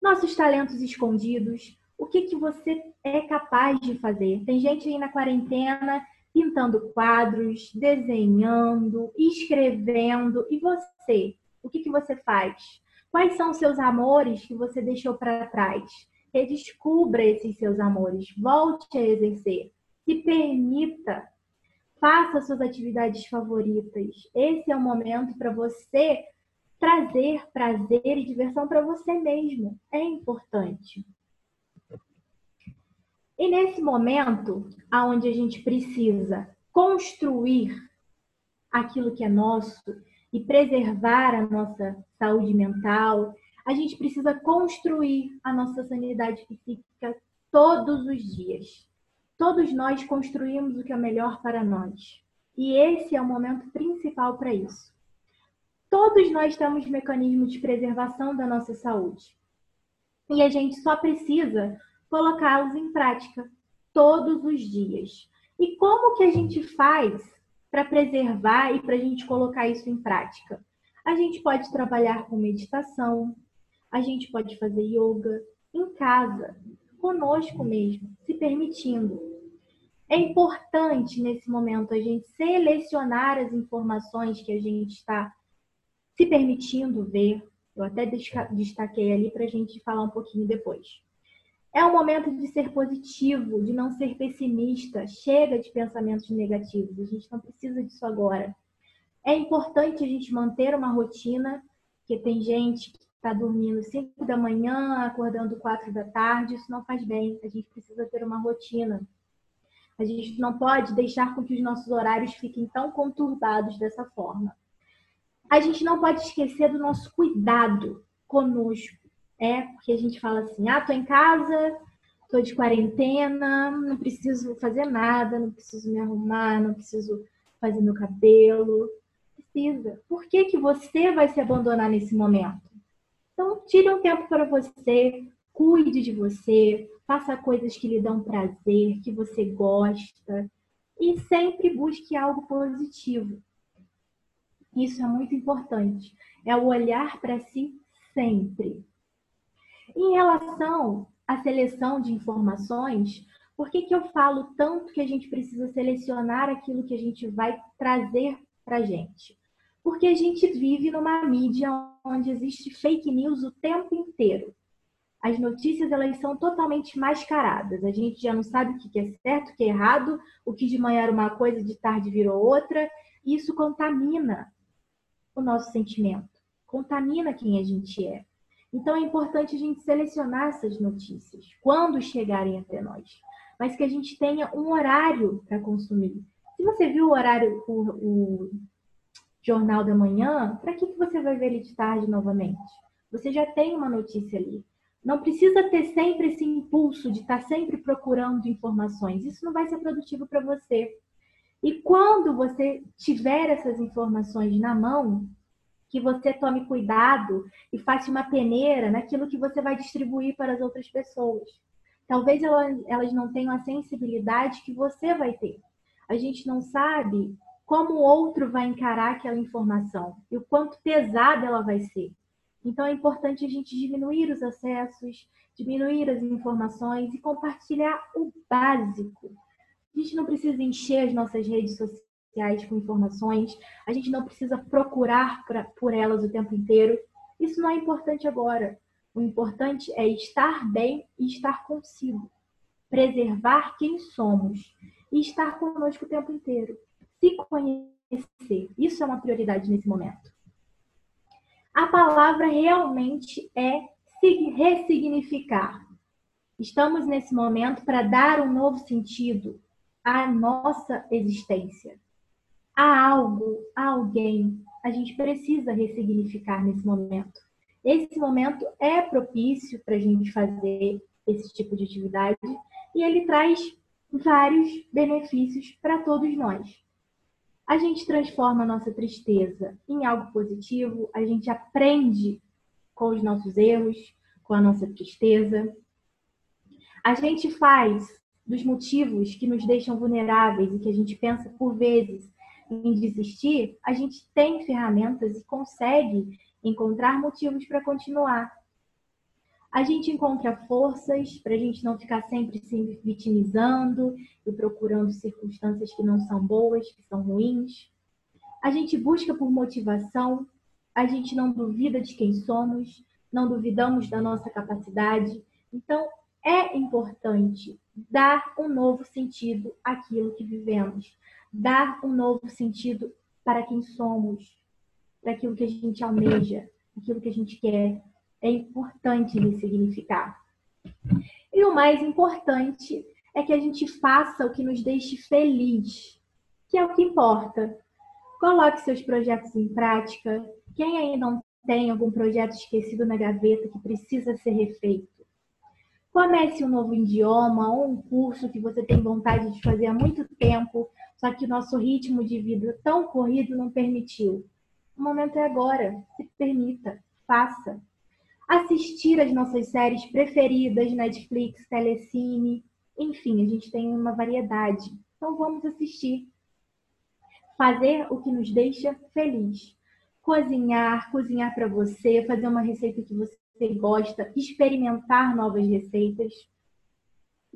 Nossos talentos escondidos, o que, que você é capaz de fazer. Tem gente aí na quarentena pintando quadros, desenhando, escrevendo. E você? O que, que você faz? Quais são os seus amores que você deixou para trás? Redescubra esses seus amores, volte a exercer, se permita, faça suas atividades favoritas. Esse é o momento para você trazer prazer e diversão para você mesmo. É importante. E nesse momento, aonde a gente precisa construir aquilo que é nosso e preservar a nossa saúde mental, a gente precisa construir a nossa sanidade psíquica todos os dias. Todos nós construímos o que é melhor para nós. E esse é o momento principal para isso. Todos nós temos mecanismos de preservação da nossa saúde. E a gente só precisa colocá-los em prática todos os dias. E como que a gente faz para preservar e para a gente colocar isso em prática? A gente pode trabalhar com meditação, a gente pode fazer yoga em casa, conosco mesmo, se permitindo. É importante nesse momento a gente selecionar as informações que a gente está se permitindo ver. Eu até destaquei ali para a gente falar um pouquinho depois. É um momento de ser positivo, de não ser pessimista. Chega de pensamentos negativos. A gente não precisa disso agora. É importante a gente manter uma rotina, porque tem gente está dormindo 5 da manhã, acordando 4 da tarde, isso não faz bem. A gente precisa ter uma rotina. A gente não pode deixar com que os nossos horários fiquem tão conturbados dessa forma. A gente não pode esquecer do nosso cuidado conosco. É, porque a gente fala assim: ah, tô em casa, tô de quarentena, não preciso fazer nada, não preciso me arrumar, não preciso fazer meu cabelo. Precisa. Por que, que você vai se abandonar nesse momento? Então, tire um tempo para você, cuide de você, faça coisas que lhe dão prazer, que você gosta e sempre busque algo positivo. Isso é muito importante. É o olhar para si sempre. Em relação à seleção de informações, por que, que eu falo tanto que a gente precisa selecionar aquilo que a gente vai trazer para a gente? Porque a gente vive numa mídia onde existe fake news o tempo inteiro. As notícias elas são totalmente mascaradas. A gente já não sabe o que é certo, o que é errado, o que de manhã era uma coisa, de tarde virou outra. Isso contamina o nosso sentimento, contamina quem a gente é. Então é importante a gente selecionar essas notícias quando chegarem até nós, mas que a gente tenha um horário para consumir. Se você viu o horário, o, o jornal da manhã, para que, que você vai ver ele de tarde novamente? Você já tem uma notícia ali. Não precisa ter sempre esse impulso de estar sempre procurando informações. Isso não vai ser produtivo para você. E quando você tiver essas informações na mão, que você tome cuidado e faça uma peneira naquilo que você vai distribuir para as outras pessoas. Talvez elas não tenham a sensibilidade que você vai ter. A gente não sabe como o outro vai encarar aquela informação e o quanto pesada ela vai ser. Então é importante a gente diminuir os acessos, diminuir as informações e compartilhar o básico. A gente não precisa encher as nossas redes sociais com informações, a gente não precisa procurar pra, por elas o tempo inteiro. Isso não é importante agora. O importante é estar bem e estar consigo, preservar quem somos e estar conosco o tempo inteiro, se conhecer. Isso é uma prioridade nesse momento a palavra realmente é ressignificar. Estamos nesse momento para dar um novo sentido à nossa existência. Há algo, há alguém, a gente precisa ressignificar nesse momento. Esse momento é propício para a gente fazer esse tipo de atividade e ele traz vários benefícios para todos nós a gente transforma a nossa tristeza em algo positivo, a gente aprende com os nossos erros, com a nossa tristeza. A gente faz dos motivos que nos deixam vulneráveis e que a gente pensa por vezes em desistir, a gente tem ferramentas e consegue encontrar motivos para continuar a gente encontra forças para a gente não ficar sempre se vitimizando e procurando circunstâncias que não são boas, que são ruins. A gente busca por motivação, a gente não duvida de quem somos, não duvidamos da nossa capacidade. Então, é importante dar um novo sentido àquilo que vivemos, dar um novo sentido para quem somos, para aquilo que a gente almeja, aquilo que a gente quer, é importante ressignificar. E o mais importante é que a gente faça o que nos deixe feliz, que é o que importa. Coloque seus projetos em prática. Quem ainda não tem algum projeto esquecido na gaveta que precisa ser refeito? Comece um novo idioma ou um curso que você tem vontade de fazer há muito tempo, só que o nosso ritmo de vida tão corrido não permitiu. O momento é agora. Se permita, faça assistir as nossas séries preferidas, Netflix, Telecine, enfim, a gente tem uma variedade. Então vamos assistir. Fazer o que nos deixa feliz. Cozinhar, cozinhar para você, fazer uma receita que você gosta, experimentar novas receitas,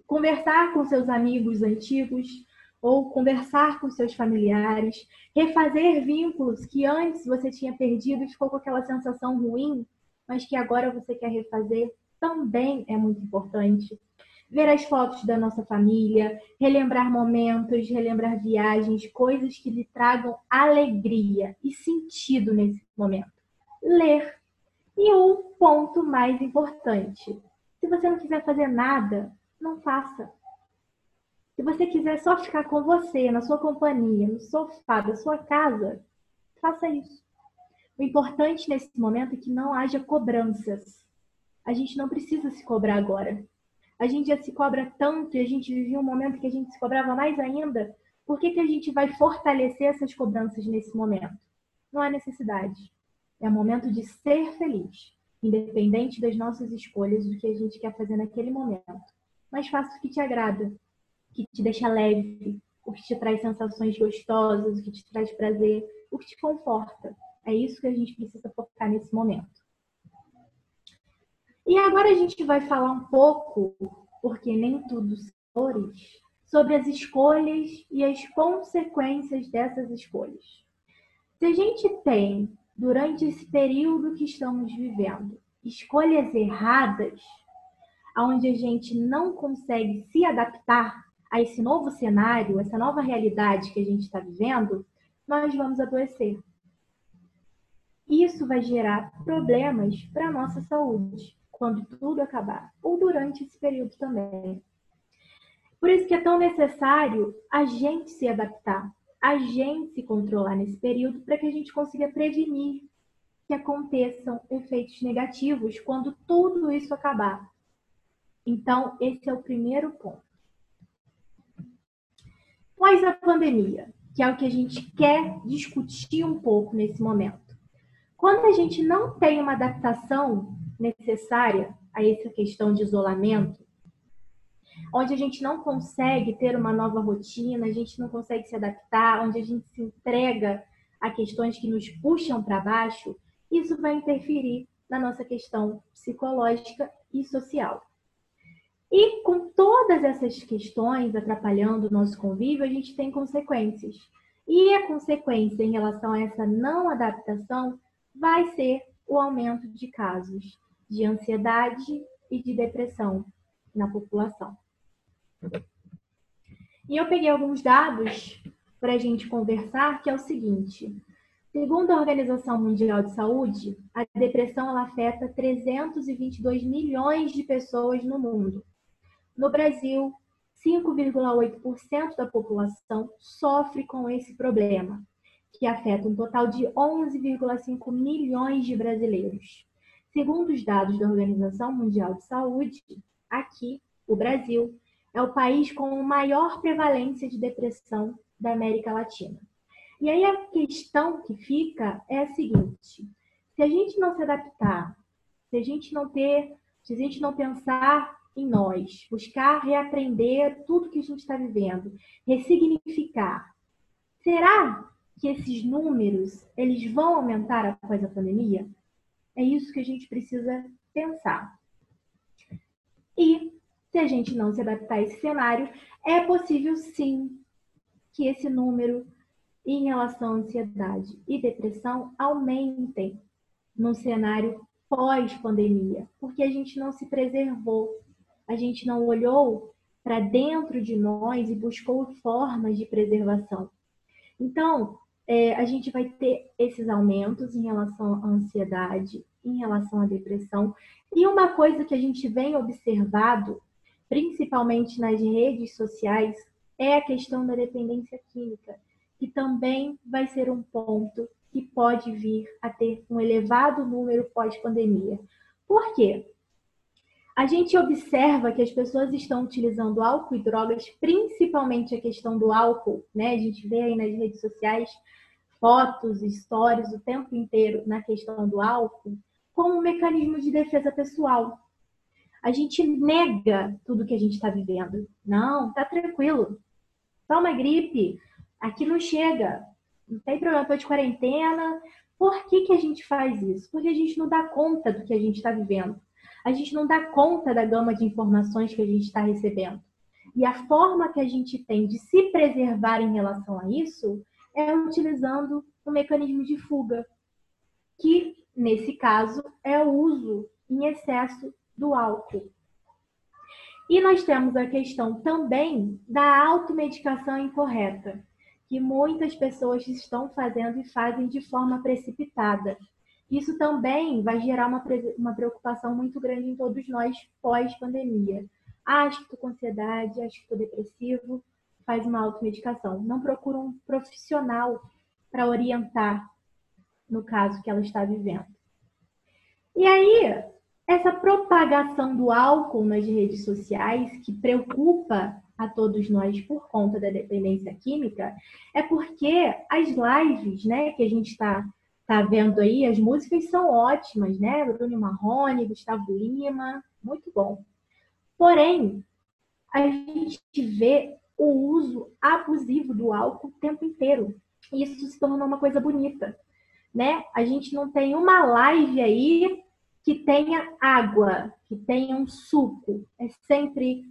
conversar com seus amigos antigos ou conversar com seus familiares, refazer vínculos que antes você tinha perdido e ficou com aquela sensação ruim mas que agora você quer refazer, também é muito importante. ver as fotos da nossa família, relembrar momentos, relembrar viagens, coisas que lhe tragam alegria e sentido nesse momento. Ler. E o ponto mais importante: se você não quiser fazer nada, não faça. Se você quiser só ficar com você, na sua companhia, no sofá da sua casa, faça isso. O importante nesse momento é que não haja cobranças. A gente não precisa se cobrar agora. A gente já se cobra tanto e a gente vivia um momento que a gente se cobrava mais ainda. Por que, que a gente vai fortalecer essas cobranças nesse momento? Não há necessidade. É momento de ser feliz, independente das nossas escolhas, do que a gente quer fazer naquele momento. Mas faça o que te agrada, que te deixa leve, o que te traz sensações gostosas, o que te traz prazer, o que te conforta. É isso que a gente precisa focar nesse momento. E agora a gente vai falar um pouco, porque nem tudo flores, sobre as escolhas e as consequências dessas escolhas. Se a gente tem, durante esse período que estamos vivendo, escolhas erradas, onde a gente não consegue se adaptar a esse novo cenário, essa nova realidade que a gente está vivendo, nós vamos adoecer. Isso vai gerar problemas para a nossa saúde, quando tudo acabar, ou durante esse período também. Por isso que é tão necessário a gente se adaptar, a gente se controlar nesse período para que a gente consiga prevenir que aconteçam efeitos negativos quando tudo isso acabar. Então, esse é o primeiro ponto. Após a pandemia, que é o que a gente quer discutir um pouco nesse momento. Quando a gente não tem uma adaptação necessária a essa questão de isolamento, onde a gente não consegue ter uma nova rotina, a gente não consegue se adaptar, onde a gente se entrega a questões que nos puxam para baixo, isso vai interferir na nossa questão psicológica e social. E com todas essas questões atrapalhando o nosso convívio, a gente tem consequências. E a consequência em relação a essa não adaptação vai ser o aumento de casos de ansiedade e de depressão na população. E eu peguei alguns dados para a gente conversar, que é o seguinte: segundo a Organização Mundial de Saúde, a depressão afeta 322 milhões de pessoas no mundo. No Brasil, 5,8% da população sofre com esse problema, que afeta um total de 11,5 milhões de brasileiros. Segundo os dados da Organização Mundial de Saúde, aqui, o Brasil é o país com maior prevalência de depressão da América Latina. E aí a questão que fica é a seguinte: se a gente não se adaptar, se a gente não ter, se a gente não pensar em nós, buscar reaprender tudo que a gente está vivendo, ressignificar, será que esses números eles vão aumentar após a pandemia? É isso que a gente precisa pensar. E se a gente não se adaptar a esse cenário, é possível sim que esse número em relação à ansiedade e depressão aumentem no cenário pós-pandemia, porque a gente não se preservou, a gente não olhou para dentro de nós e buscou formas de preservação. Então, é, a gente vai ter esses aumentos em relação à ansiedade, em relação à depressão. E uma coisa que a gente vem observado, principalmente nas redes sociais, é a questão da dependência química, que também vai ser um ponto que pode vir a ter um elevado número pós-pandemia. Por quê? A gente observa que as pessoas estão utilizando álcool e drogas, principalmente a questão do álcool, né? A gente vê aí nas redes sociais fotos, stories o tempo inteiro na questão do álcool, como um mecanismo de defesa pessoal. A gente nega tudo que a gente está vivendo. Não, tá tranquilo. Toma gripe, aqui não chega. Não tem problema, estou de quarentena. Por que, que a gente faz isso? Porque a gente não dá conta do que a gente está vivendo. A gente não dá conta da gama de informações que a gente está recebendo. E a forma que a gente tem de se preservar em relação a isso é utilizando o mecanismo de fuga, que nesse caso é o uso em excesso do álcool. E nós temos a questão também da automedicação incorreta, que muitas pessoas estão fazendo e fazem de forma precipitada. Isso também vai gerar uma, uma preocupação muito grande em todos nós pós-pandemia. Ah, acho que estou com ansiedade, acho que estou depressivo, faz uma automedicação. Não procura um profissional para orientar no caso que ela está vivendo. E aí, essa propagação do álcool nas redes sociais, que preocupa a todos nós por conta da dependência química, é porque as lives, né, que a gente está tá vendo aí, as músicas são ótimas, né? Bruno Marrone, Gustavo Lima, muito bom. Porém, a gente vê o uso abusivo do álcool o tempo inteiro. E isso se tornou uma coisa bonita, né? A gente não tem uma live aí que tenha água, que tenha um suco. É sempre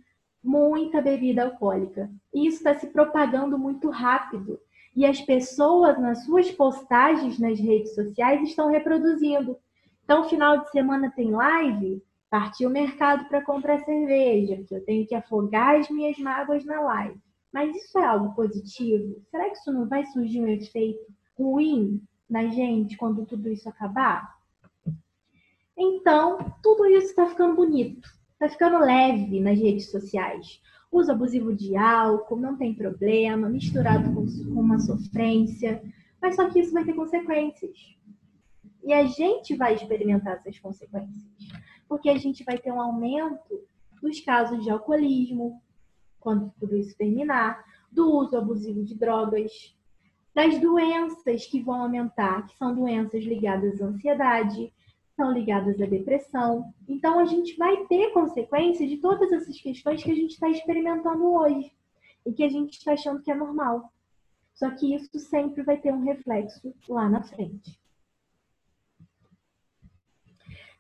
muita bebida alcoólica. E isso está se propagando muito rápido. E as pessoas, nas suas postagens nas redes sociais, estão reproduzindo. Então, final de semana tem live, parti o mercado para comprar cerveja, que eu tenho que afogar as minhas mágoas na live. Mas isso é algo positivo? Será que isso não vai surgir um efeito ruim na gente quando tudo isso acabar? Então, tudo isso está ficando bonito, está ficando leve nas redes sociais. Uso abusivo de álcool, não tem problema, misturado com, uma sofrência, mas só que isso vai ter consequências. E a gente vai experimentar essas consequências, porque a gente vai ter um aumento dos casos de alcoolismo, quando tudo isso terminar, do uso abusivo de drogas, das doenças que vão aumentar, que são doenças ligadas à ansiedade, estão ligadas à depressão. Então, a gente vai ter consequência de todas essas questões que a gente está experimentando hoje e que a gente está achando que é normal. Só que isso sempre vai ter um reflexo lá na frente.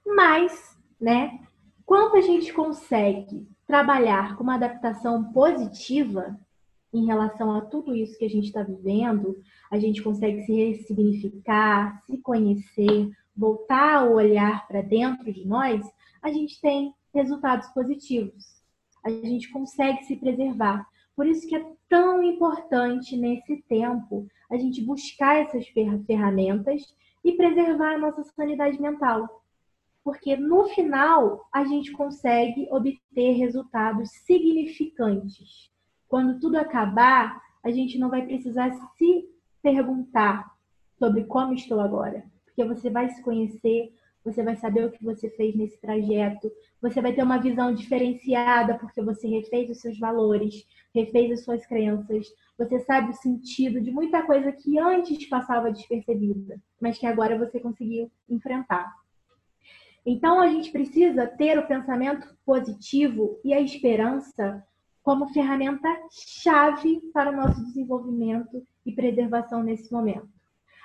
Mas, né, quanto a gente consegue trabalhar com uma adaptação positiva em relação a tudo isso que a gente está vivendo, a gente consegue se ressignificar, se conhecer, voltar o olhar para dentro de nós, a gente tem resultados positivos. A gente consegue se preservar. Por isso que é tão importante nesse tempo a gente buscar essas ferramentas e preservar a nossa sanidade mental. Porque no final a gente consegue obter resultados significantes. Quando tudo acabar, a gente não vai precisar se perguntar sobre como estou agora porque você vai se conhecer, você vai saber o que você fez nesse trajeto, você vai ter uma visão diferenciada porque você refez os seus valores, refez as suas crenças, você sabe o sentido de muita coisa que antes passava despercebida, mas que agora você conseguiu enfrentar. Então a gente precisa ter o pensamento positivo e a esperança como ferramenta chave para o nosso desenvolvimento e preservação nesse momento.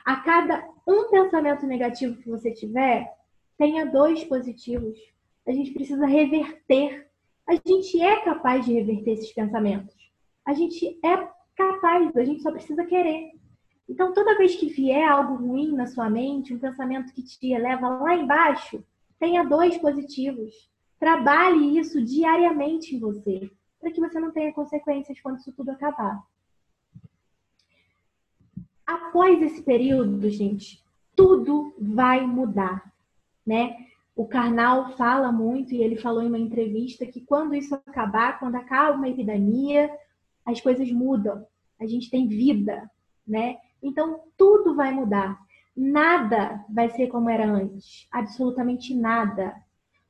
A cada um pensamento negativo que você tiver, tenha dois positivos. A gente precisa reverter. A gente é capaz de reverter esses pensamentos. A gente é capaz, a gente só precisa querer. Então, toda vez que vier algo ruim na sua mente, um pensamento que te eleva lá embaixo, tenha dois positivos. Trabalhe isso diariamente em você, para que você não tenha consequências quando isso tudo acabar. Após esse período, gente, tudo vai mudar, né? O Karnal fala muito e ele falou em uma entrevista que quando isso acabar, quando acaba uma epidemia, as coisas mudam. A gente tem vida, né? Então tudo vai mudar. Nada vai ser como era antes, absolutamente nada.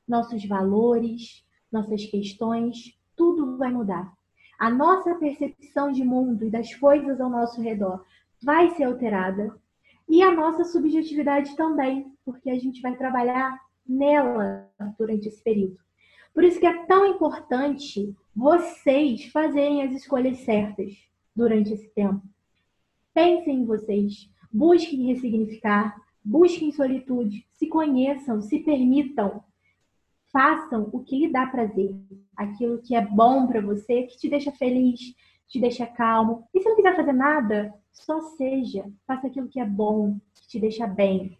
Nossos valores, nossas questões, tudo vai mudar. A nossa percepção de mundo e das coisas ao nosso redor vai ser alterada. E a nossa subjetividade também, porque a gente vai trabalhar nela durante esse período. Por isso que é tão importante vocês fazerem as escolhas certas durante esse tempo. Pensem em vocês, busquem ressignificar, busquem solitude, se conheçam, se permitam, façam o que lhe dá prazer, aquilo que é bom para você, que te deixa feliz, te deixa calmo. E se não quiser fazer nada, só seja, faça aquilo que é bom, que te deixa bem.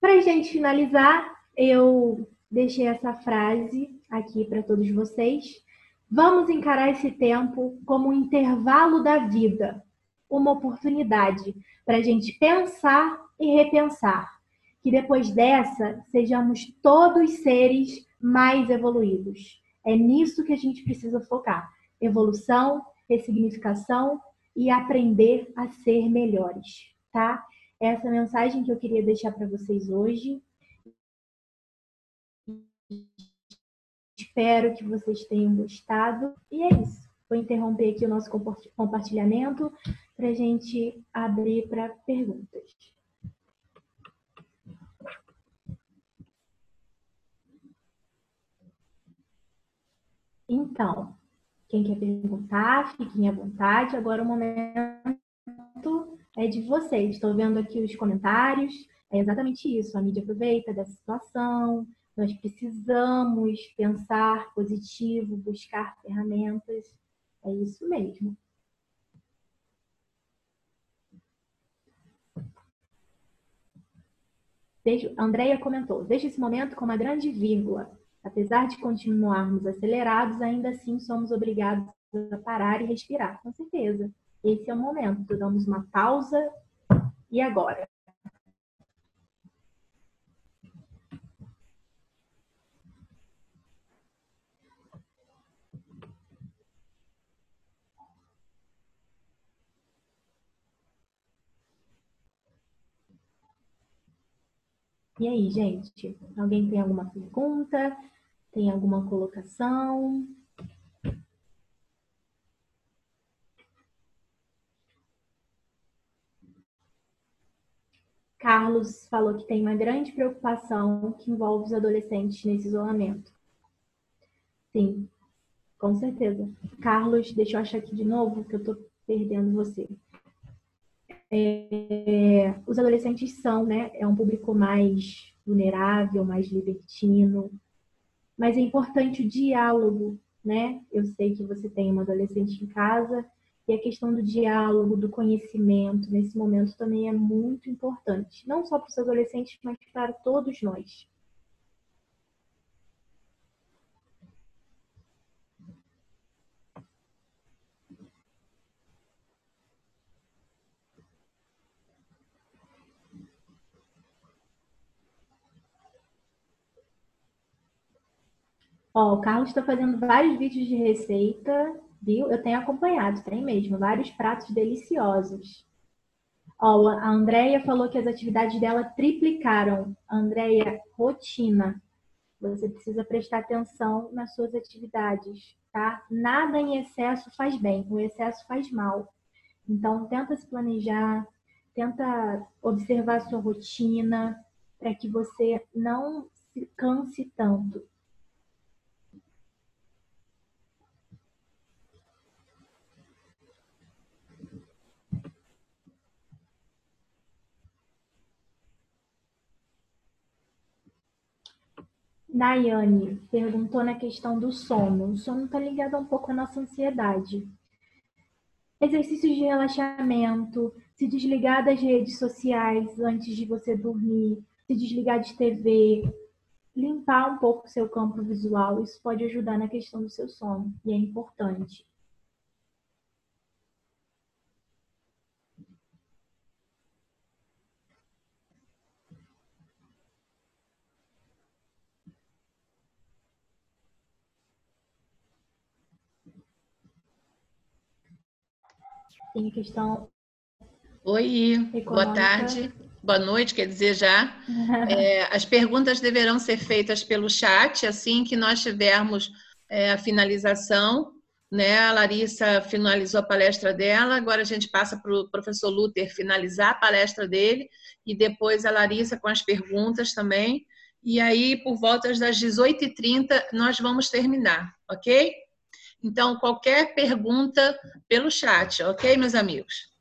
Para a gente finalizar, eu deixei essa frase aqui para todos vocês. Vamos encarar esse tempo como um intervalo da vida, uma oportunidade para a gente pensar e repensar. Que depois dessa sejamos todos seres mais evoluídos. É nisso que a gente precisa focar: evolução, ressignificação e aprender a ser melhores, tá? Essa é mensagem que eu queria deixar para vocês hoje. Espero que vocês tenham gostado. E é isso. Vou interromper aqui o nosso compartilhamento para a gente abrir para perguntas. Então, quem quer perguntar, fiquem à vontade. Agora o momento é de vocês. Estou vendo aqui os comentários. É exatamente isso. A mídia aproveita dessa situação. Nós precisamos pensar positivo, buscar ferramentas. É isso mesmo. A Andrea comentou: deixa esse momento com uma grande vírgula. Apesar de continuarmos acelerados, ainda assim somos obrigados a parar e respirar. Com certeza. Esse é o momento. Damos uma pausa. E agora? E aí, gente? Alguém tem alguma pergunta? Tem alguma colocação? Carlos falou que tem uma grande preocupação que envolve os adolescentes nesse isolamento. Sim, com certeza. Carlos, deixa eu achar aqui de novo que eu estou perdendo você. É, os adolescentes são, né? É um público mais vulnerável, mais libertino, mas é importante o diálogo, né? Eu sei que você tem uma adolescente em casa e a questão do diálogo, do conhecimento, nesse momento também é muito importante, não só para os adolescentes, mas para todos nós. Ó, o Carlos está fazendo vários vídeos de receita, viu? Eu tenho acompanhado, tem mesmo, vários pratos deliciosos. Ó, a Andrea falou que as atividades dela triplicaram. Andrea, rotina. Você precisa prestar atenção nas suas atividades, tá? Nada em excesso faz bem, o excesso faz mal. Então, tenta se planejar, tenta observar a sua rotina, para que você não se canse tanto. Nayane perguntou na questão do sono. O sono está ligado um pouco à nossa ansiedade. Exercícios de relaxamento, se desligar das redes sociais antes de você dormir, se desligar de TV, limpar um pouco o seu campo visual, isso pode ajudar na questão do seu sono e é importante. Tem a questão. Oi, econômica. boa tarde. Boa noite, quer dizer já. É, as perguntas deverão ser feitas pelo chat, assim que nós tivermos é, a finalização. Né? A Larissa finalizou a palestra dela, agora a gente passa para o professor Luther finalizar a palestra dele, e depois a Larissa com as perguntas também. E aí, por volta das 18h30, nós vamos terminar, ok? Então, qualquer pergunta pelo chat, ok, meus amigos?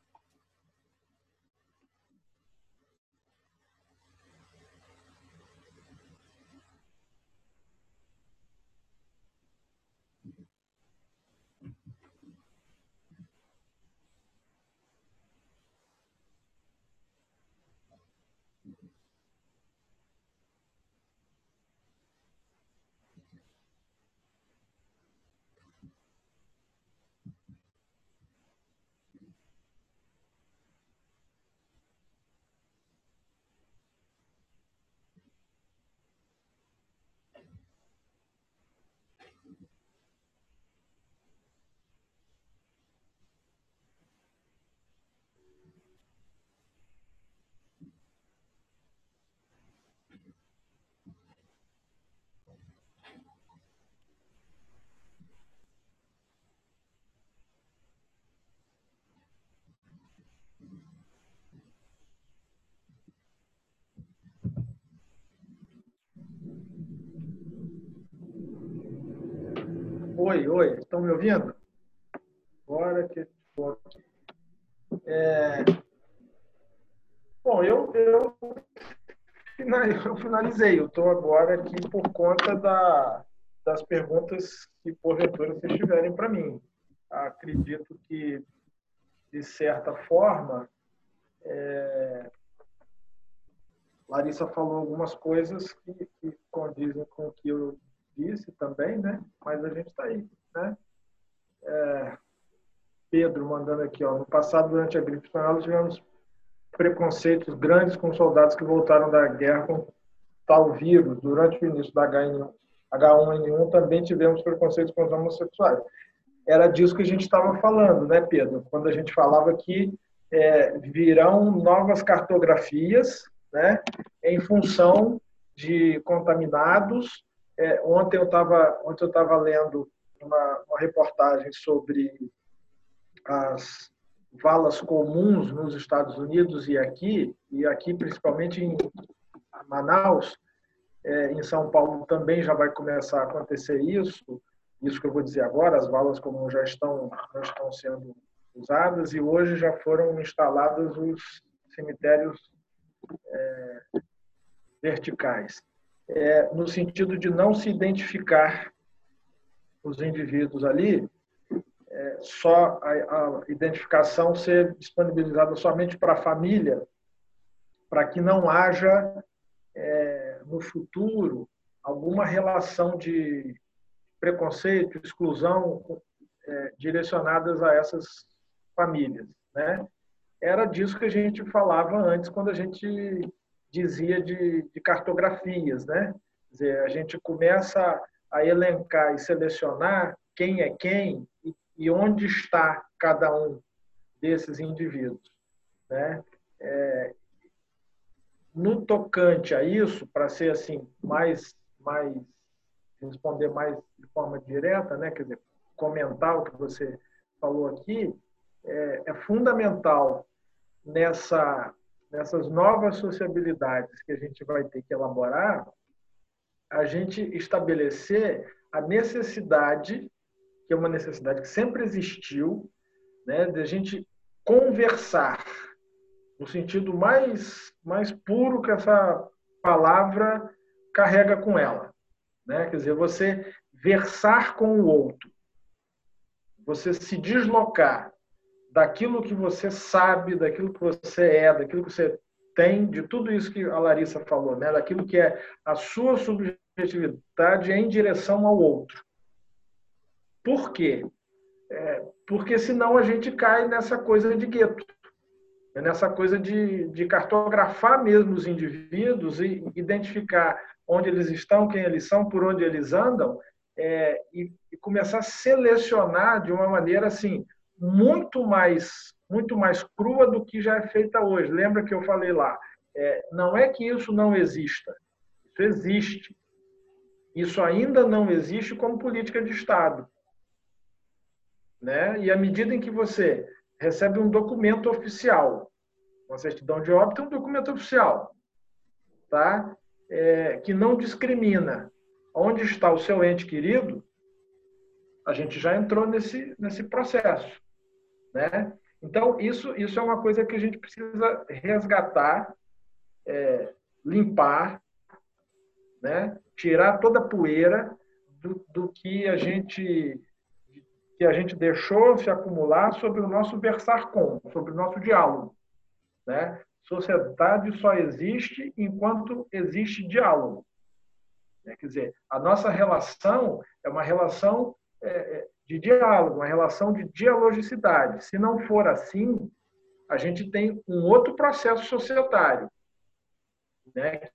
Oi, oi, estão me ouvindo? Agora que é... Bom, eu, eu, eu finalizei. Eu estou agora aqui por conta da, das perguntas que, porventura, vocês tiverem para mim. Acredito que, de certa forma, é... Larissa falou algumas coisas que, que condizem com o que eu disse também, né? Mas a gente está aí, né? É, Pedro mandando aqui, ó. No passado, durante a gripe espanhola, tivemos preconceitos grandes com soldados que voltaram da guerra com tal vírus. Durante o início da H1N1 também tivemos preconceitos com os homossexuais. Era disso que a gente estava falando, né, Pedro? Quando a gente falava que é, virão novas cartografias, né, em função de contaminados é, ontem eu estava ontem eu lendo uma, uma, reportagem sobre as valas comuns nos Estados Unidos e aqui e aqui principalmente em Manaus, é, em São Paulo também já vai começar a acontecer isso. Isso que eu vou dizer agora, as valas comuns já estão já estão sendo usadas e hoje já foram instalados os cemitérios é, verticais é, no sentido de não se identificar os indivíduos ali, é, só a, a, identificação ser disponibilizada somente para a família, para que não haja é, no futuro alguma relação de preconceito, exclusão é, direcionadas a essas famílias, né? Era disso que a gente falava antes quando a gente dizia de, de cartografias, né? Quer dizer, a gente começa a elencar e selecionar quem é quem e, e onde está cada um desses indivíduos, né? É, no tocante a isso, para ser assim mais mais responder mais de forma direta, né? Quer dizer, comentar o que você falou aqui, é, é fundamental nessa nessas novas sociabilidades que a gente vai ter que elaborar, a gente estabelecer a necessidade, que é uma necessidade que sempre existiu, né, de a gente conversar no sentido mais mais puro que essa palavra carrega com ela, né? Quer dizer, você versar com o outro, você se deslocar daquilo que você sabe, daquilo que você é, daquilo que você tem, de tudo isso que a Larissa falou, né? daquilo que é a sua subjetividade em direção ao outro. Por quê? É, porque senão a gente cai nessa coisa de gueto, nessa coisa de, de cartografar mesmo os indivíduos e identificar onde eles estão, quem eles são, por onde eles andam, é, e, e começar a selecionar de uma maneira assim, muito mais muito mais crua do que já é feita hoje. Lembra que eu falei lá? É, não é que isso não exista. Isso existe. Isso ainda não existe como política de Estado. Né? E à medida em que você recebe um documento oficial, uma certidão de óbito é um documento oficial, tá? É, que não discrimina onde está o seu ente querido, a gente já entrou nesse, nesse processo. Né? Então, isso, isso é uma coisa que a gente precisa resgatar, é, limpar, né? tirar toda a poeira do, do que a gente que a gente deixou se acumular sobre o nosso versar com, sobre o nosso diálogo. Né? Sociedade só existe enquanto existe diálogo. Quer dizer, a nossa relação é uma relação é, é de diálogo, uma relação de dialogicidade. Se não for assim, a gente tem um outro processo societário, né,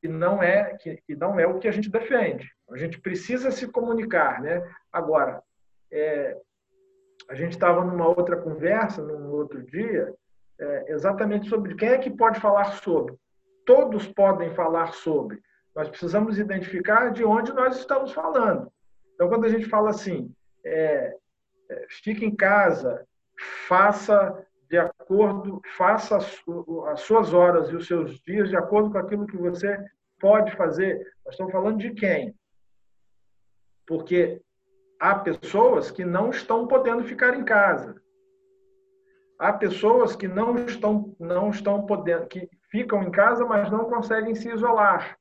que não é que, não é o que a gente defende. A gente precisa se comunicar, né? Agora, é, a gente estava numa outra conversa, num outro dia, é, exatamente sobre quem é que pode falar sobre. Todos podem falar sobre. Nós precisamos identificar de onde nós estamos falando. Então, quando a gente fala assim, é, é, fique em casa, faça de acordo, faça as, suas horas e os seus dias de acordo com aquilo que você pode fazer. Nós estamos falando de quem? Porque há pessoas que não estão podendo ficar em casa. Há pessoas que não estão, não estão podendo, que ficam em casa, mas não conseguem se isolar.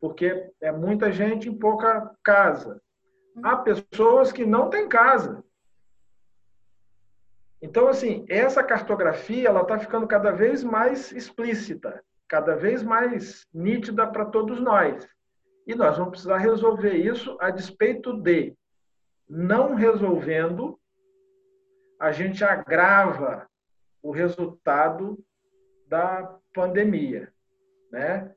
Porque é muita gente em pouca casa. Há pessoas que não têm casa. Então, assim, essa cartografia ela está ficando cada vez mais explícita, cada vez mais nítida para todos nós. E nós vamos precisar resolver isso a despeito de, não resolvendo, a gente agrava o resultado da pandemia. Né?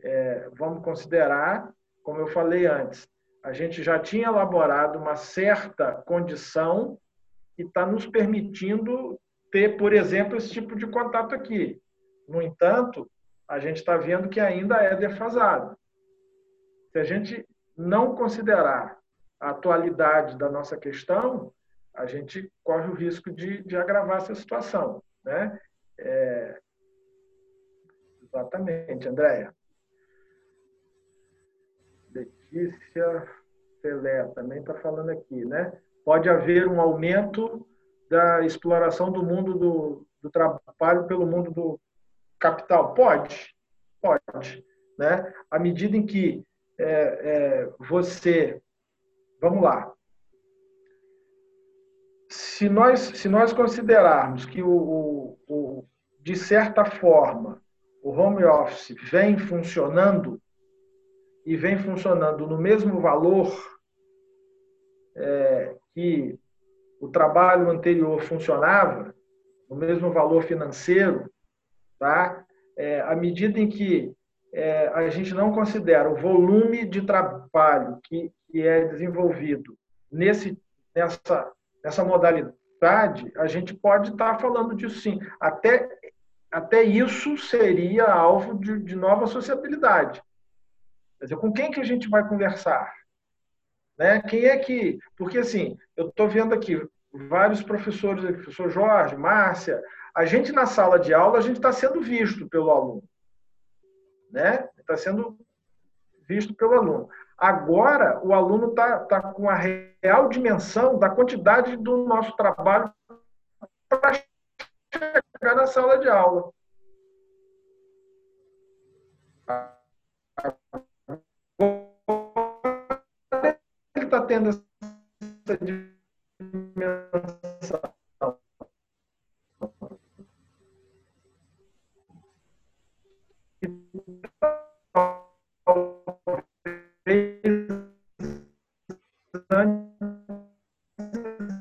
É, vamos considerar, como eu falei antes, a gente já tinha elaborado uma certa condição que está nos permitindo ter, por exemplo, esse tipo de contato aqui. No entanto, a gente está vendo que ainda é defasado. Se a gente não considerar a atualidade da nossa questão, a gente corre o risco de, de agravar essa situação. Né? É... Exatamente, Andréia. Letícia Pelé também está falando aqui, né? pode haver um aumento da exploração do mundo do, do trabalho pelo mundo do capital? Pode, pode. Né? À medida em que é, é, você. Vamos lá. Se nós, se nós considerarmos que, o, o, o, de certa forma, o home office vem funcionando e vem funcionando no mesmo valor é, que o trabalho anterior funcionava, no mesmo valor financeiro, tá? É, à medida em que é, a gente não considera o volume de trabalho que, que é desenvolvido nesse, nessa, nessa modalidade, a gente pode estar falando disso sim. Até, até isso seria alvo de, de nova sociabilidade. Quer dizer, com quem que a gente vai conversar? Né? Quem é que. Porque, assim, eu estou vendo aqui vários professores, professor Jorge, Márcia, a gente na sala de aula, a gente está sendo visto pelo aluno. Né? Está sendo visto pelo aluno. Agora, o aluno está tá com a real dimensão da quantidade do nosso trabalho para chegar na sala de aula está tendo essa dimensão?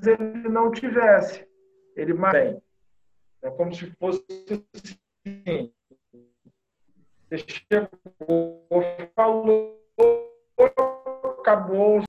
ele não tivesse. Ele mais bem. É como se fosse assim. Você chegou, falou, acabou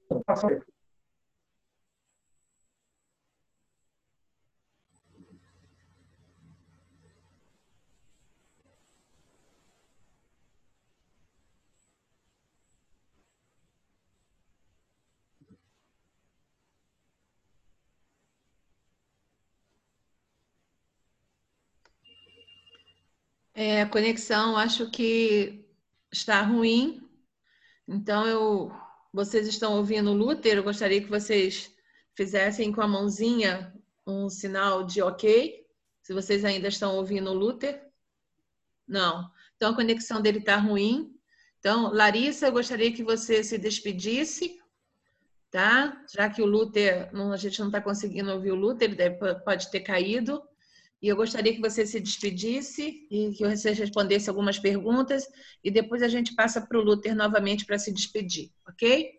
É, a conexão acho que está ruim, então eu vocês estão ouvindo Luther, eu gostaria que vocês fizessem com a mãozinha um sinal de ok, se vocês ainda estão ouvindo Luther. Não. Então a conexão dele está ruim. Então, Larissa, eu gostaria que você se despedisse, tá? Já que o Luther, a gente não está conseguindo ouvir o Luther, ele deve, pode ter caído. E eu gostaria que você se despedisse e que você respondesse algumas perguntas e depois a gente passa para o Luther novamente para se despedir, ok?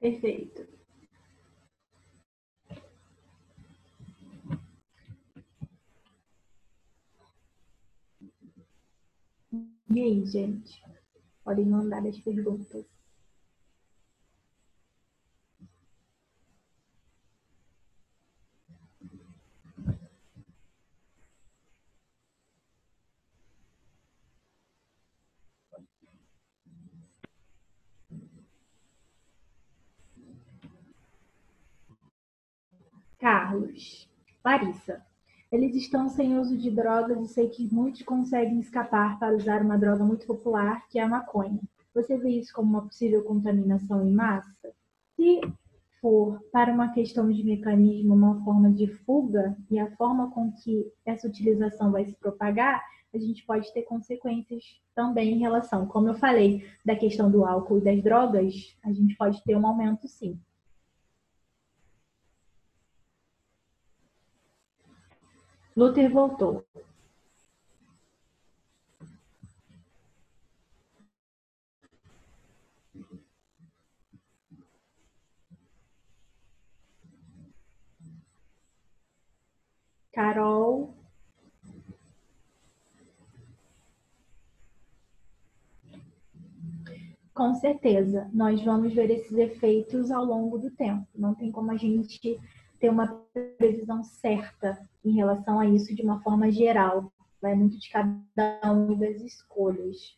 Perfeito. E aí, gente? Podem mandar as perguntas. Carlos, Larissa. Eles estão sem uso de drogas e sei que muitos conseguem escapar para usar uma droga muito popular, que é a maconha. Você vê isso como uma possível contaminação em massa? Se for para uma questão de mecanismo, uma forma de fuga, e a forma com que essa utilização vai se propagar, a gente pode ter consequências também em relação, como eu falei, da questão do álcool e das drogas, a gente pode ter um aumento sim. Luther voltou. Carol. Com certeza, nós vamos ver esses efeitos ao longo do tempo. Não tem como a gente ter uma previsão certa em relação a isso de uma forma geral. Vai muito de cada um das escolhas.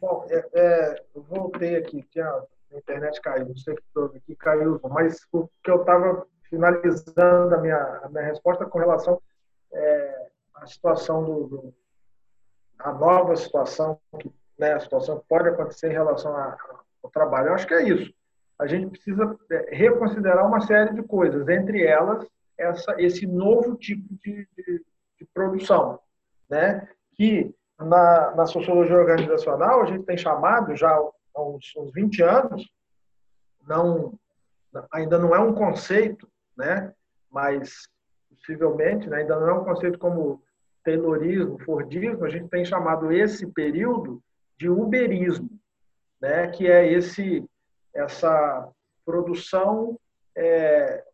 Bom, é, é, eu voltei aqui, a internet caiu, não sei o que houve aqui, caiu, mas o que eu estava finalizando a minha, a minha resposta com relação é, à situação do, do a nova situação, né, a situação que pode acontecer em relação a, ao trabalho. Eu acho que é isso. A gente precisa é, reconsiderar uma série de coisas, entre elas essa, esse novo tipo de, de, de produção, né, que na, na, sociologia organizacional, a gente tem chamado já há uns, uns 20 anos, não, ainda não é um conceito, né? mas possivelmente né? ainda não é um conceito como Taylorismo, Fordismo, a gente tem chamado esse período de Uberismo, né? que é esse essa produção é,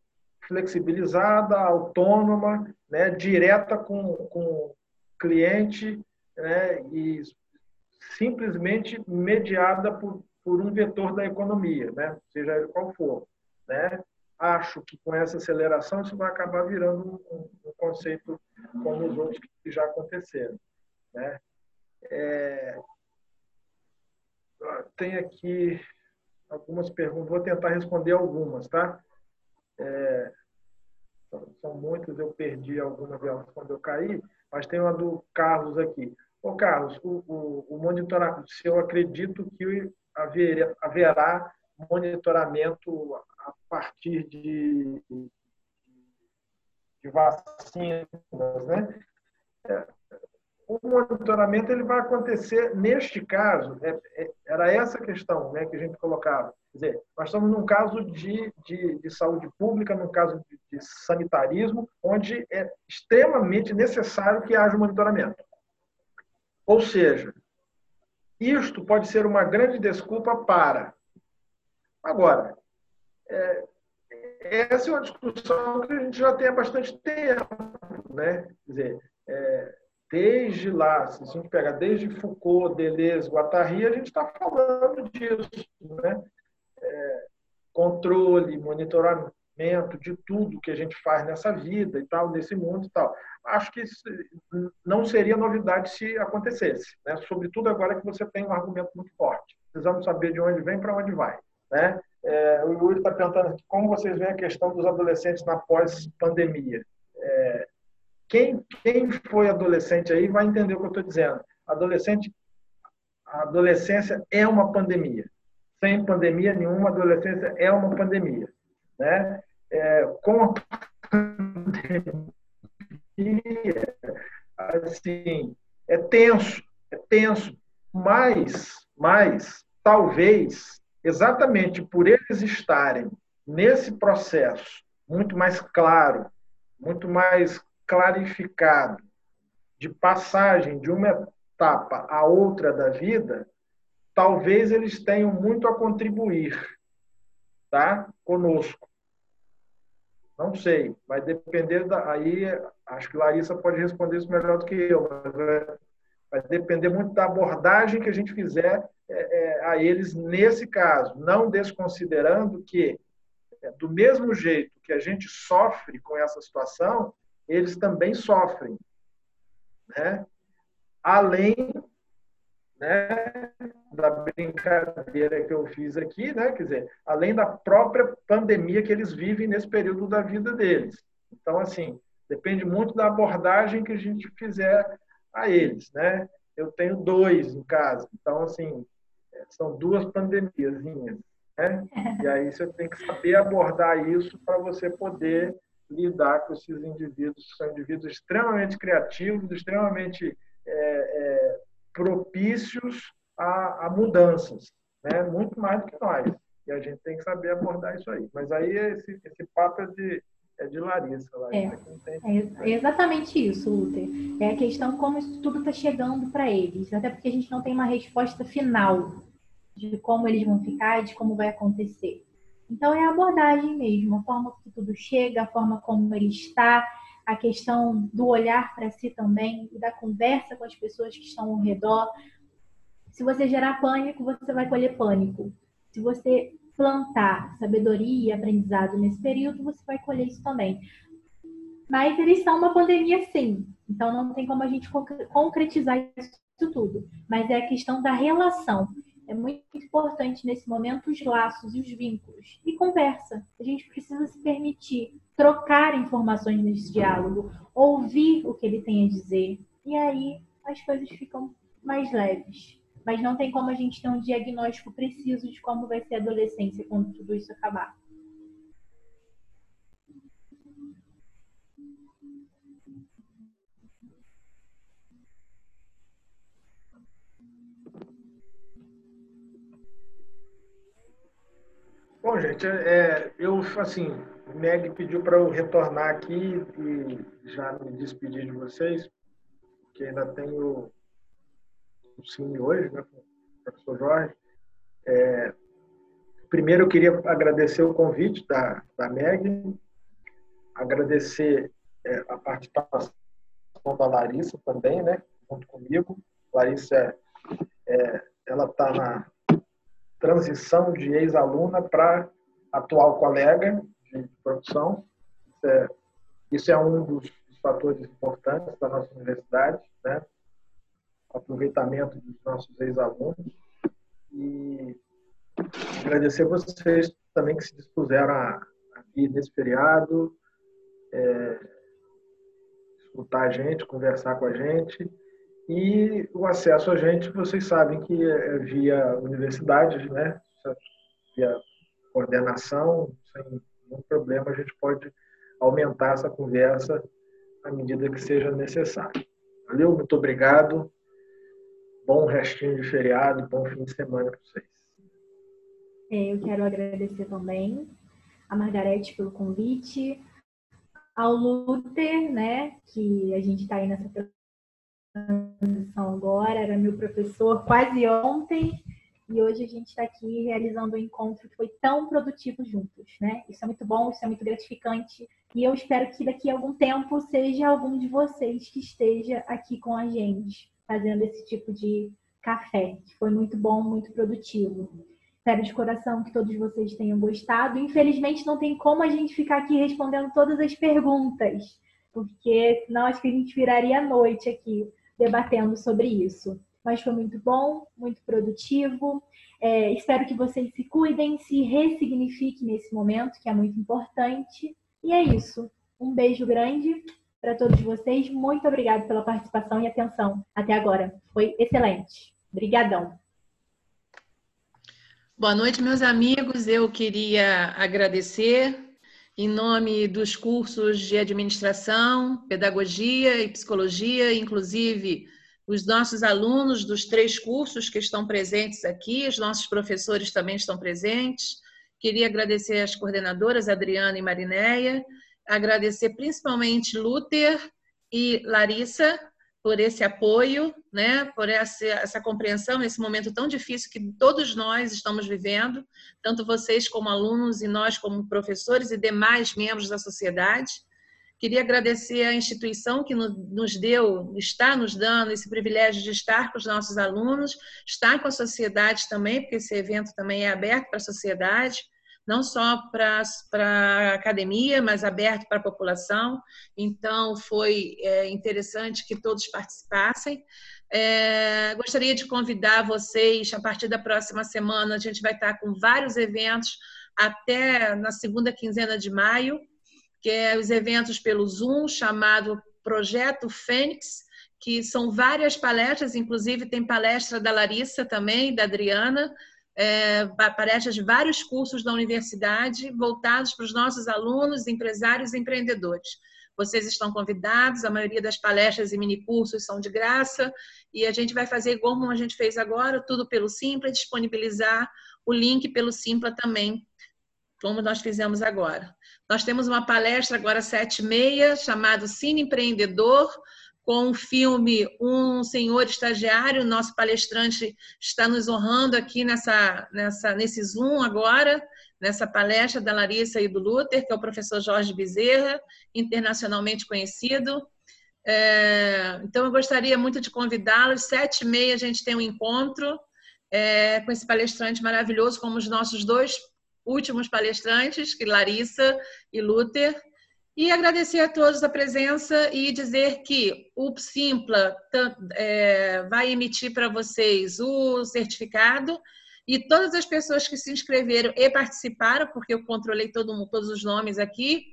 flexibilizada, autônoma, né? direta com, com o cliente né, e simplesmente mediada por, por um vetor da economia, né, seja ele qual for. Né. Acho que com essa aceleração isso vai acabar virando um, um conceito como os outros que já aconteceram. Né. É, tem aqui algumas perguntas, vou tentar responder algumas, tá? É, são muitas, eu perdi algumas delas quando eu caí, mas tem uma do Carlos aqui. Ô, Carlos, o, o, o monitoramento, se eu acredito que haver, haverá monitoramento a partir de, de vacinas, né? É, o monitoramento ele vai acontecer neste caso, é, é, era essa questão né, que a gente colocava. Quer dizer, nós estamos num caso de, de, de saúde pública, num caso de, de sanitarismo, onde é extremamente necessário que haja monitoramento. Ou seja, isto pode ser uma grande desculpa para. Agora, é, essa é uma discussão que a gente já tem há bastante tempo. Né? Quer dizer, é, desde lá, se a gente pegar desde Foucault, Deleuze, Guattari, a gente está falando disso. Né? É, controle, monitoramento de tudo que a gente faz nessa vida e tal, nesse mundo e tal. Acho que não seria novidade se acontecesse, né? Sobretudo agora que você tem um argumento muito forte. Precisamos saber de onde vem para onde vai, né? É, o Yuri está perguntando aqui, como vocês veem a questão dos adolescentes na pós-pandemia. É, quem, quem foi adolescente aí vai entender o que eu estou dizendo. Adolescente, a adolescência é uma pandemia. Sem pandemia nenhuma, adolescência é uma pandemia. Né? é, com a pandemia, assim, é tenso, é tenso, mas, mas talvez, exatamente por eles estarem nesse processo muito mais claro, muito mais clarificado, de passagem de uma etapa a outra da vida, talvez eles tenham muito a contribuir tá? conosco. Não sei, vai depender da. Aí acho que Larissa pode responder isso melhor do que eu, vai depender muito da abordagem que a gente fizer é, é, a eles nesse caso, não desconsiderando que, é, do mesmo jeito que a gente sofre com essa situação, eles também sofrem. Né? Além né, da brincadeira que eu fiz aqui, né? Quer dizer, além da própria pandemia que eles vivem nesse período da vida deles. Então, assim, depende muito da abordagem que a gente fizer a eles, né? Eu tenho dois em casa, então, assim, são duas pandemias, né? E aí você tem que saber abordar isso para você poder lidar com esses indivíduos, que são indivíduos extremamente criativos, extremamente é, é, propícios a, a, mudanças, né? muito mais do que nós. E a gente tem que saber abordar isso aí. Mas aí esse, esse papo é de, é de Larissa. Larissa é, é, exatamente isso, Luther. É a questão como isso tudo está chegando para eles. Até porque a gente não tem uma resposta final de como eles vão ficar, de como vai acontecer. Então é a abordagem mesmo, a forma que tudo chega, a forma como ele está, a questão do olhar para si também e da conversa com as pessoas que estão ao redor. Se você gerar pânico, você vai colher pânico. Se você plantar sabedoria e aprendizado nesse período, você vai colher isso também. Mas eles são uma pandemia, sim. Então não tem como a gente concretizar isso tudo. Mas é a questão da relação. É muito importante nesse momento os laços e os vínculos. E conversa. A gente precisa se permitir trocar informações nesse diálogo, ouvir o que ele tem a dizer. E aí as coisas ficam mais leves. Mas não tem como a gente ter um diagnóstico preciso de como vai ser a adolescência quando tudo isso acabar. Bom, gente, é, eu, assim, Meg pediu para eu retornar aqui e já me despedir de vocês, que ainda tenho o Cine hoje, né, com o professor Jorge. É, primeiro, eu queria agradecer o convite da, da Meg, agradecer é, a participação da Larissa também, né, junto comigo. Larissa, é, ela está na transição de ex-aluna para atual colega de produção. Isso é, isso é um dos fatores importantes da nossa universidade, né? Aproveitamento dos nossos ex-alunos. E agradecer a vocês também que se dispuseram a, vir nesse feriado, é, escutar a gente, conversar com a gente. E o acesso a gente, vocês sabem que é, é via universidade, né? via coordenação, sem nenhum problema, a gente pode aumentar essa conversa à medida que seja necessário. Valeu? Muito obrigado. Bom restinho de feriado, bom fim de semana para vocês. É, eu quero agradecer também a Margarete pelo convite, ao Luther, né, que a gente está aí nessa transição agora, era meu professor quase ontem, e hoje a gente está aqui realizando um encontro que foi tão produtivo juntos, né? Isso é muito bom, isso é muito gratificante, e eu espero que daqui a algum tempo seja algum de vocês que esteja aqui com a gente, fazendo esse tipo de café, que foi muito bom, muito produtivo. Espero de coração que todos vocês tenham gostado. Infelizmente, não tem como a gente ficar aqui respondendo todas as perguntas, porque senão acho que a gente viraria a noite aqui debatendo sobre isso. Mas foi muito bom, muito produtivo. É, espero que vocês se cuidem, se ressignifiquem nesse momento, que é muito importante. E é isso. Um beijo grande para todos vocês. Muito obrigada pela participação e atenção até agora. Foi excelente. Obrigadão. Boa noite, meus amigos. Eu queria agradecer em nome dos cursos de administração, pedagogia e psicologia, inclusive os nossos alunos dos três cursos que estão presentes aqui, os nossos professores também estão presentes. Queria agradecer às coordenadoras Adriana e Marinéia, agradecer principalmente Luther e Larissa por esse apoio, né, por essa, essa compreensão nesse momento tão difícil que todos nós estamos vivendo, tanto vocês como alunos e nós como professores e demais membros da sociedade. Queria agradecer à instituição que nos deu, está nos dando esse privilégio de estar com os nossos alunos, estar com a sociedade também, porque esse evento também é aberto para a sociedade não só para a academia, mas aberto para a população. Então, foi é, interessante que todos participassem. É, gostaria de convidar vocês, a partir da próxima semana, a gente vai estar com vários eventos até na segunda quinzena de maio, que é os eventos pelo Zoom, chamado Projeto Fênix, que são várias palestras, inclusive tem palestra da Larissa também, da Adriana, é, palestras de vários cursos da universidade voltados para os nossos alunos, empresários e empreendedores. Vocês estão convidados, a maioria das palestras e minicursos são de graça, e a gente vai fazer igual como a gente fez agora, tudo pelo Simpla, disponibilizar o link pelo Simpla também, como nós fizemos agora. Nós temos uma palestra agora sete e meia, chamado Cine Empreendedor, com o filme Um Senhor Estagiário. Nosso palestrante está nos honrando aqui nessa, nessa, nesse Zoom agora, nessa palestra da Larissa e do Luther, que é o professor Jorge Bezerra, internacionalmente conhecido. É, então, eu gostaria muito de convidá-los. Sete e meia a gente tem um encontro é, com esse palestrante maravilhoso, como os nossos dois últimos palestrantes, que Larissa e Luther. E agradecer a todos a presença e dizer que o Simpla é, vai emitir para vocês o certificado e todas as pessoas que se inscreveram e participaram, porque eu controlei todo, todos os nomes aqui,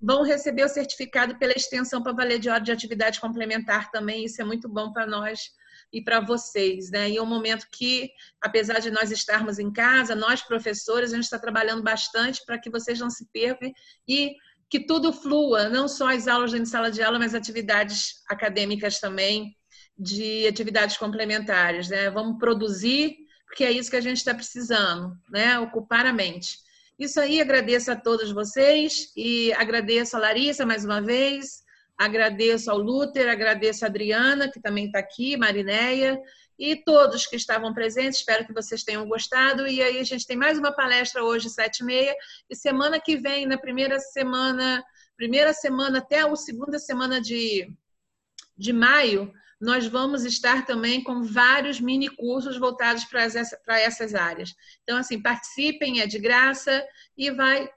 vão receber o certificado pela extensão para valer de hora de atividade complementar também. Isso é muito bom para nós e para vocês, né? E é um momento que, apesar de nós estarmos em casa, nós professores, a gente está trabalhando bastante para que vocês não se percam e que tudo flua, não só as aulas dentro de sala de aula, mas atividades acadêmicas também, de atividades complementares. Né? Vamos produzir, porque é isso que a gente está precisando, né? ocupar a mente. Isso aí, agradeço a todos vocês e agradeço a Larissa mais uma vez, agradeço ao Luther, agradeço a Adriana, que também está aqui, Marinéia, e todos que estavam presentes. Espero que vocês tenham gostado. E aí a gente tem mais uma palestra hoje, sete e meia. E semana que vem, na primeira semana, primeira semana até a segunda semana de, de maio, nós vamos estar também com vários mini cursos voltados para, essa, para essas áreas. Então, assim, participem, é de graça e vai,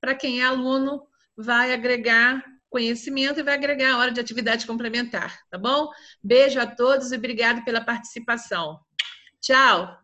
para quem é aluno, vai agregar conhecimento e vai agregar a hora de atividade complementar, tá bom? Beijo a todos e obrigado pela participação. Tchau!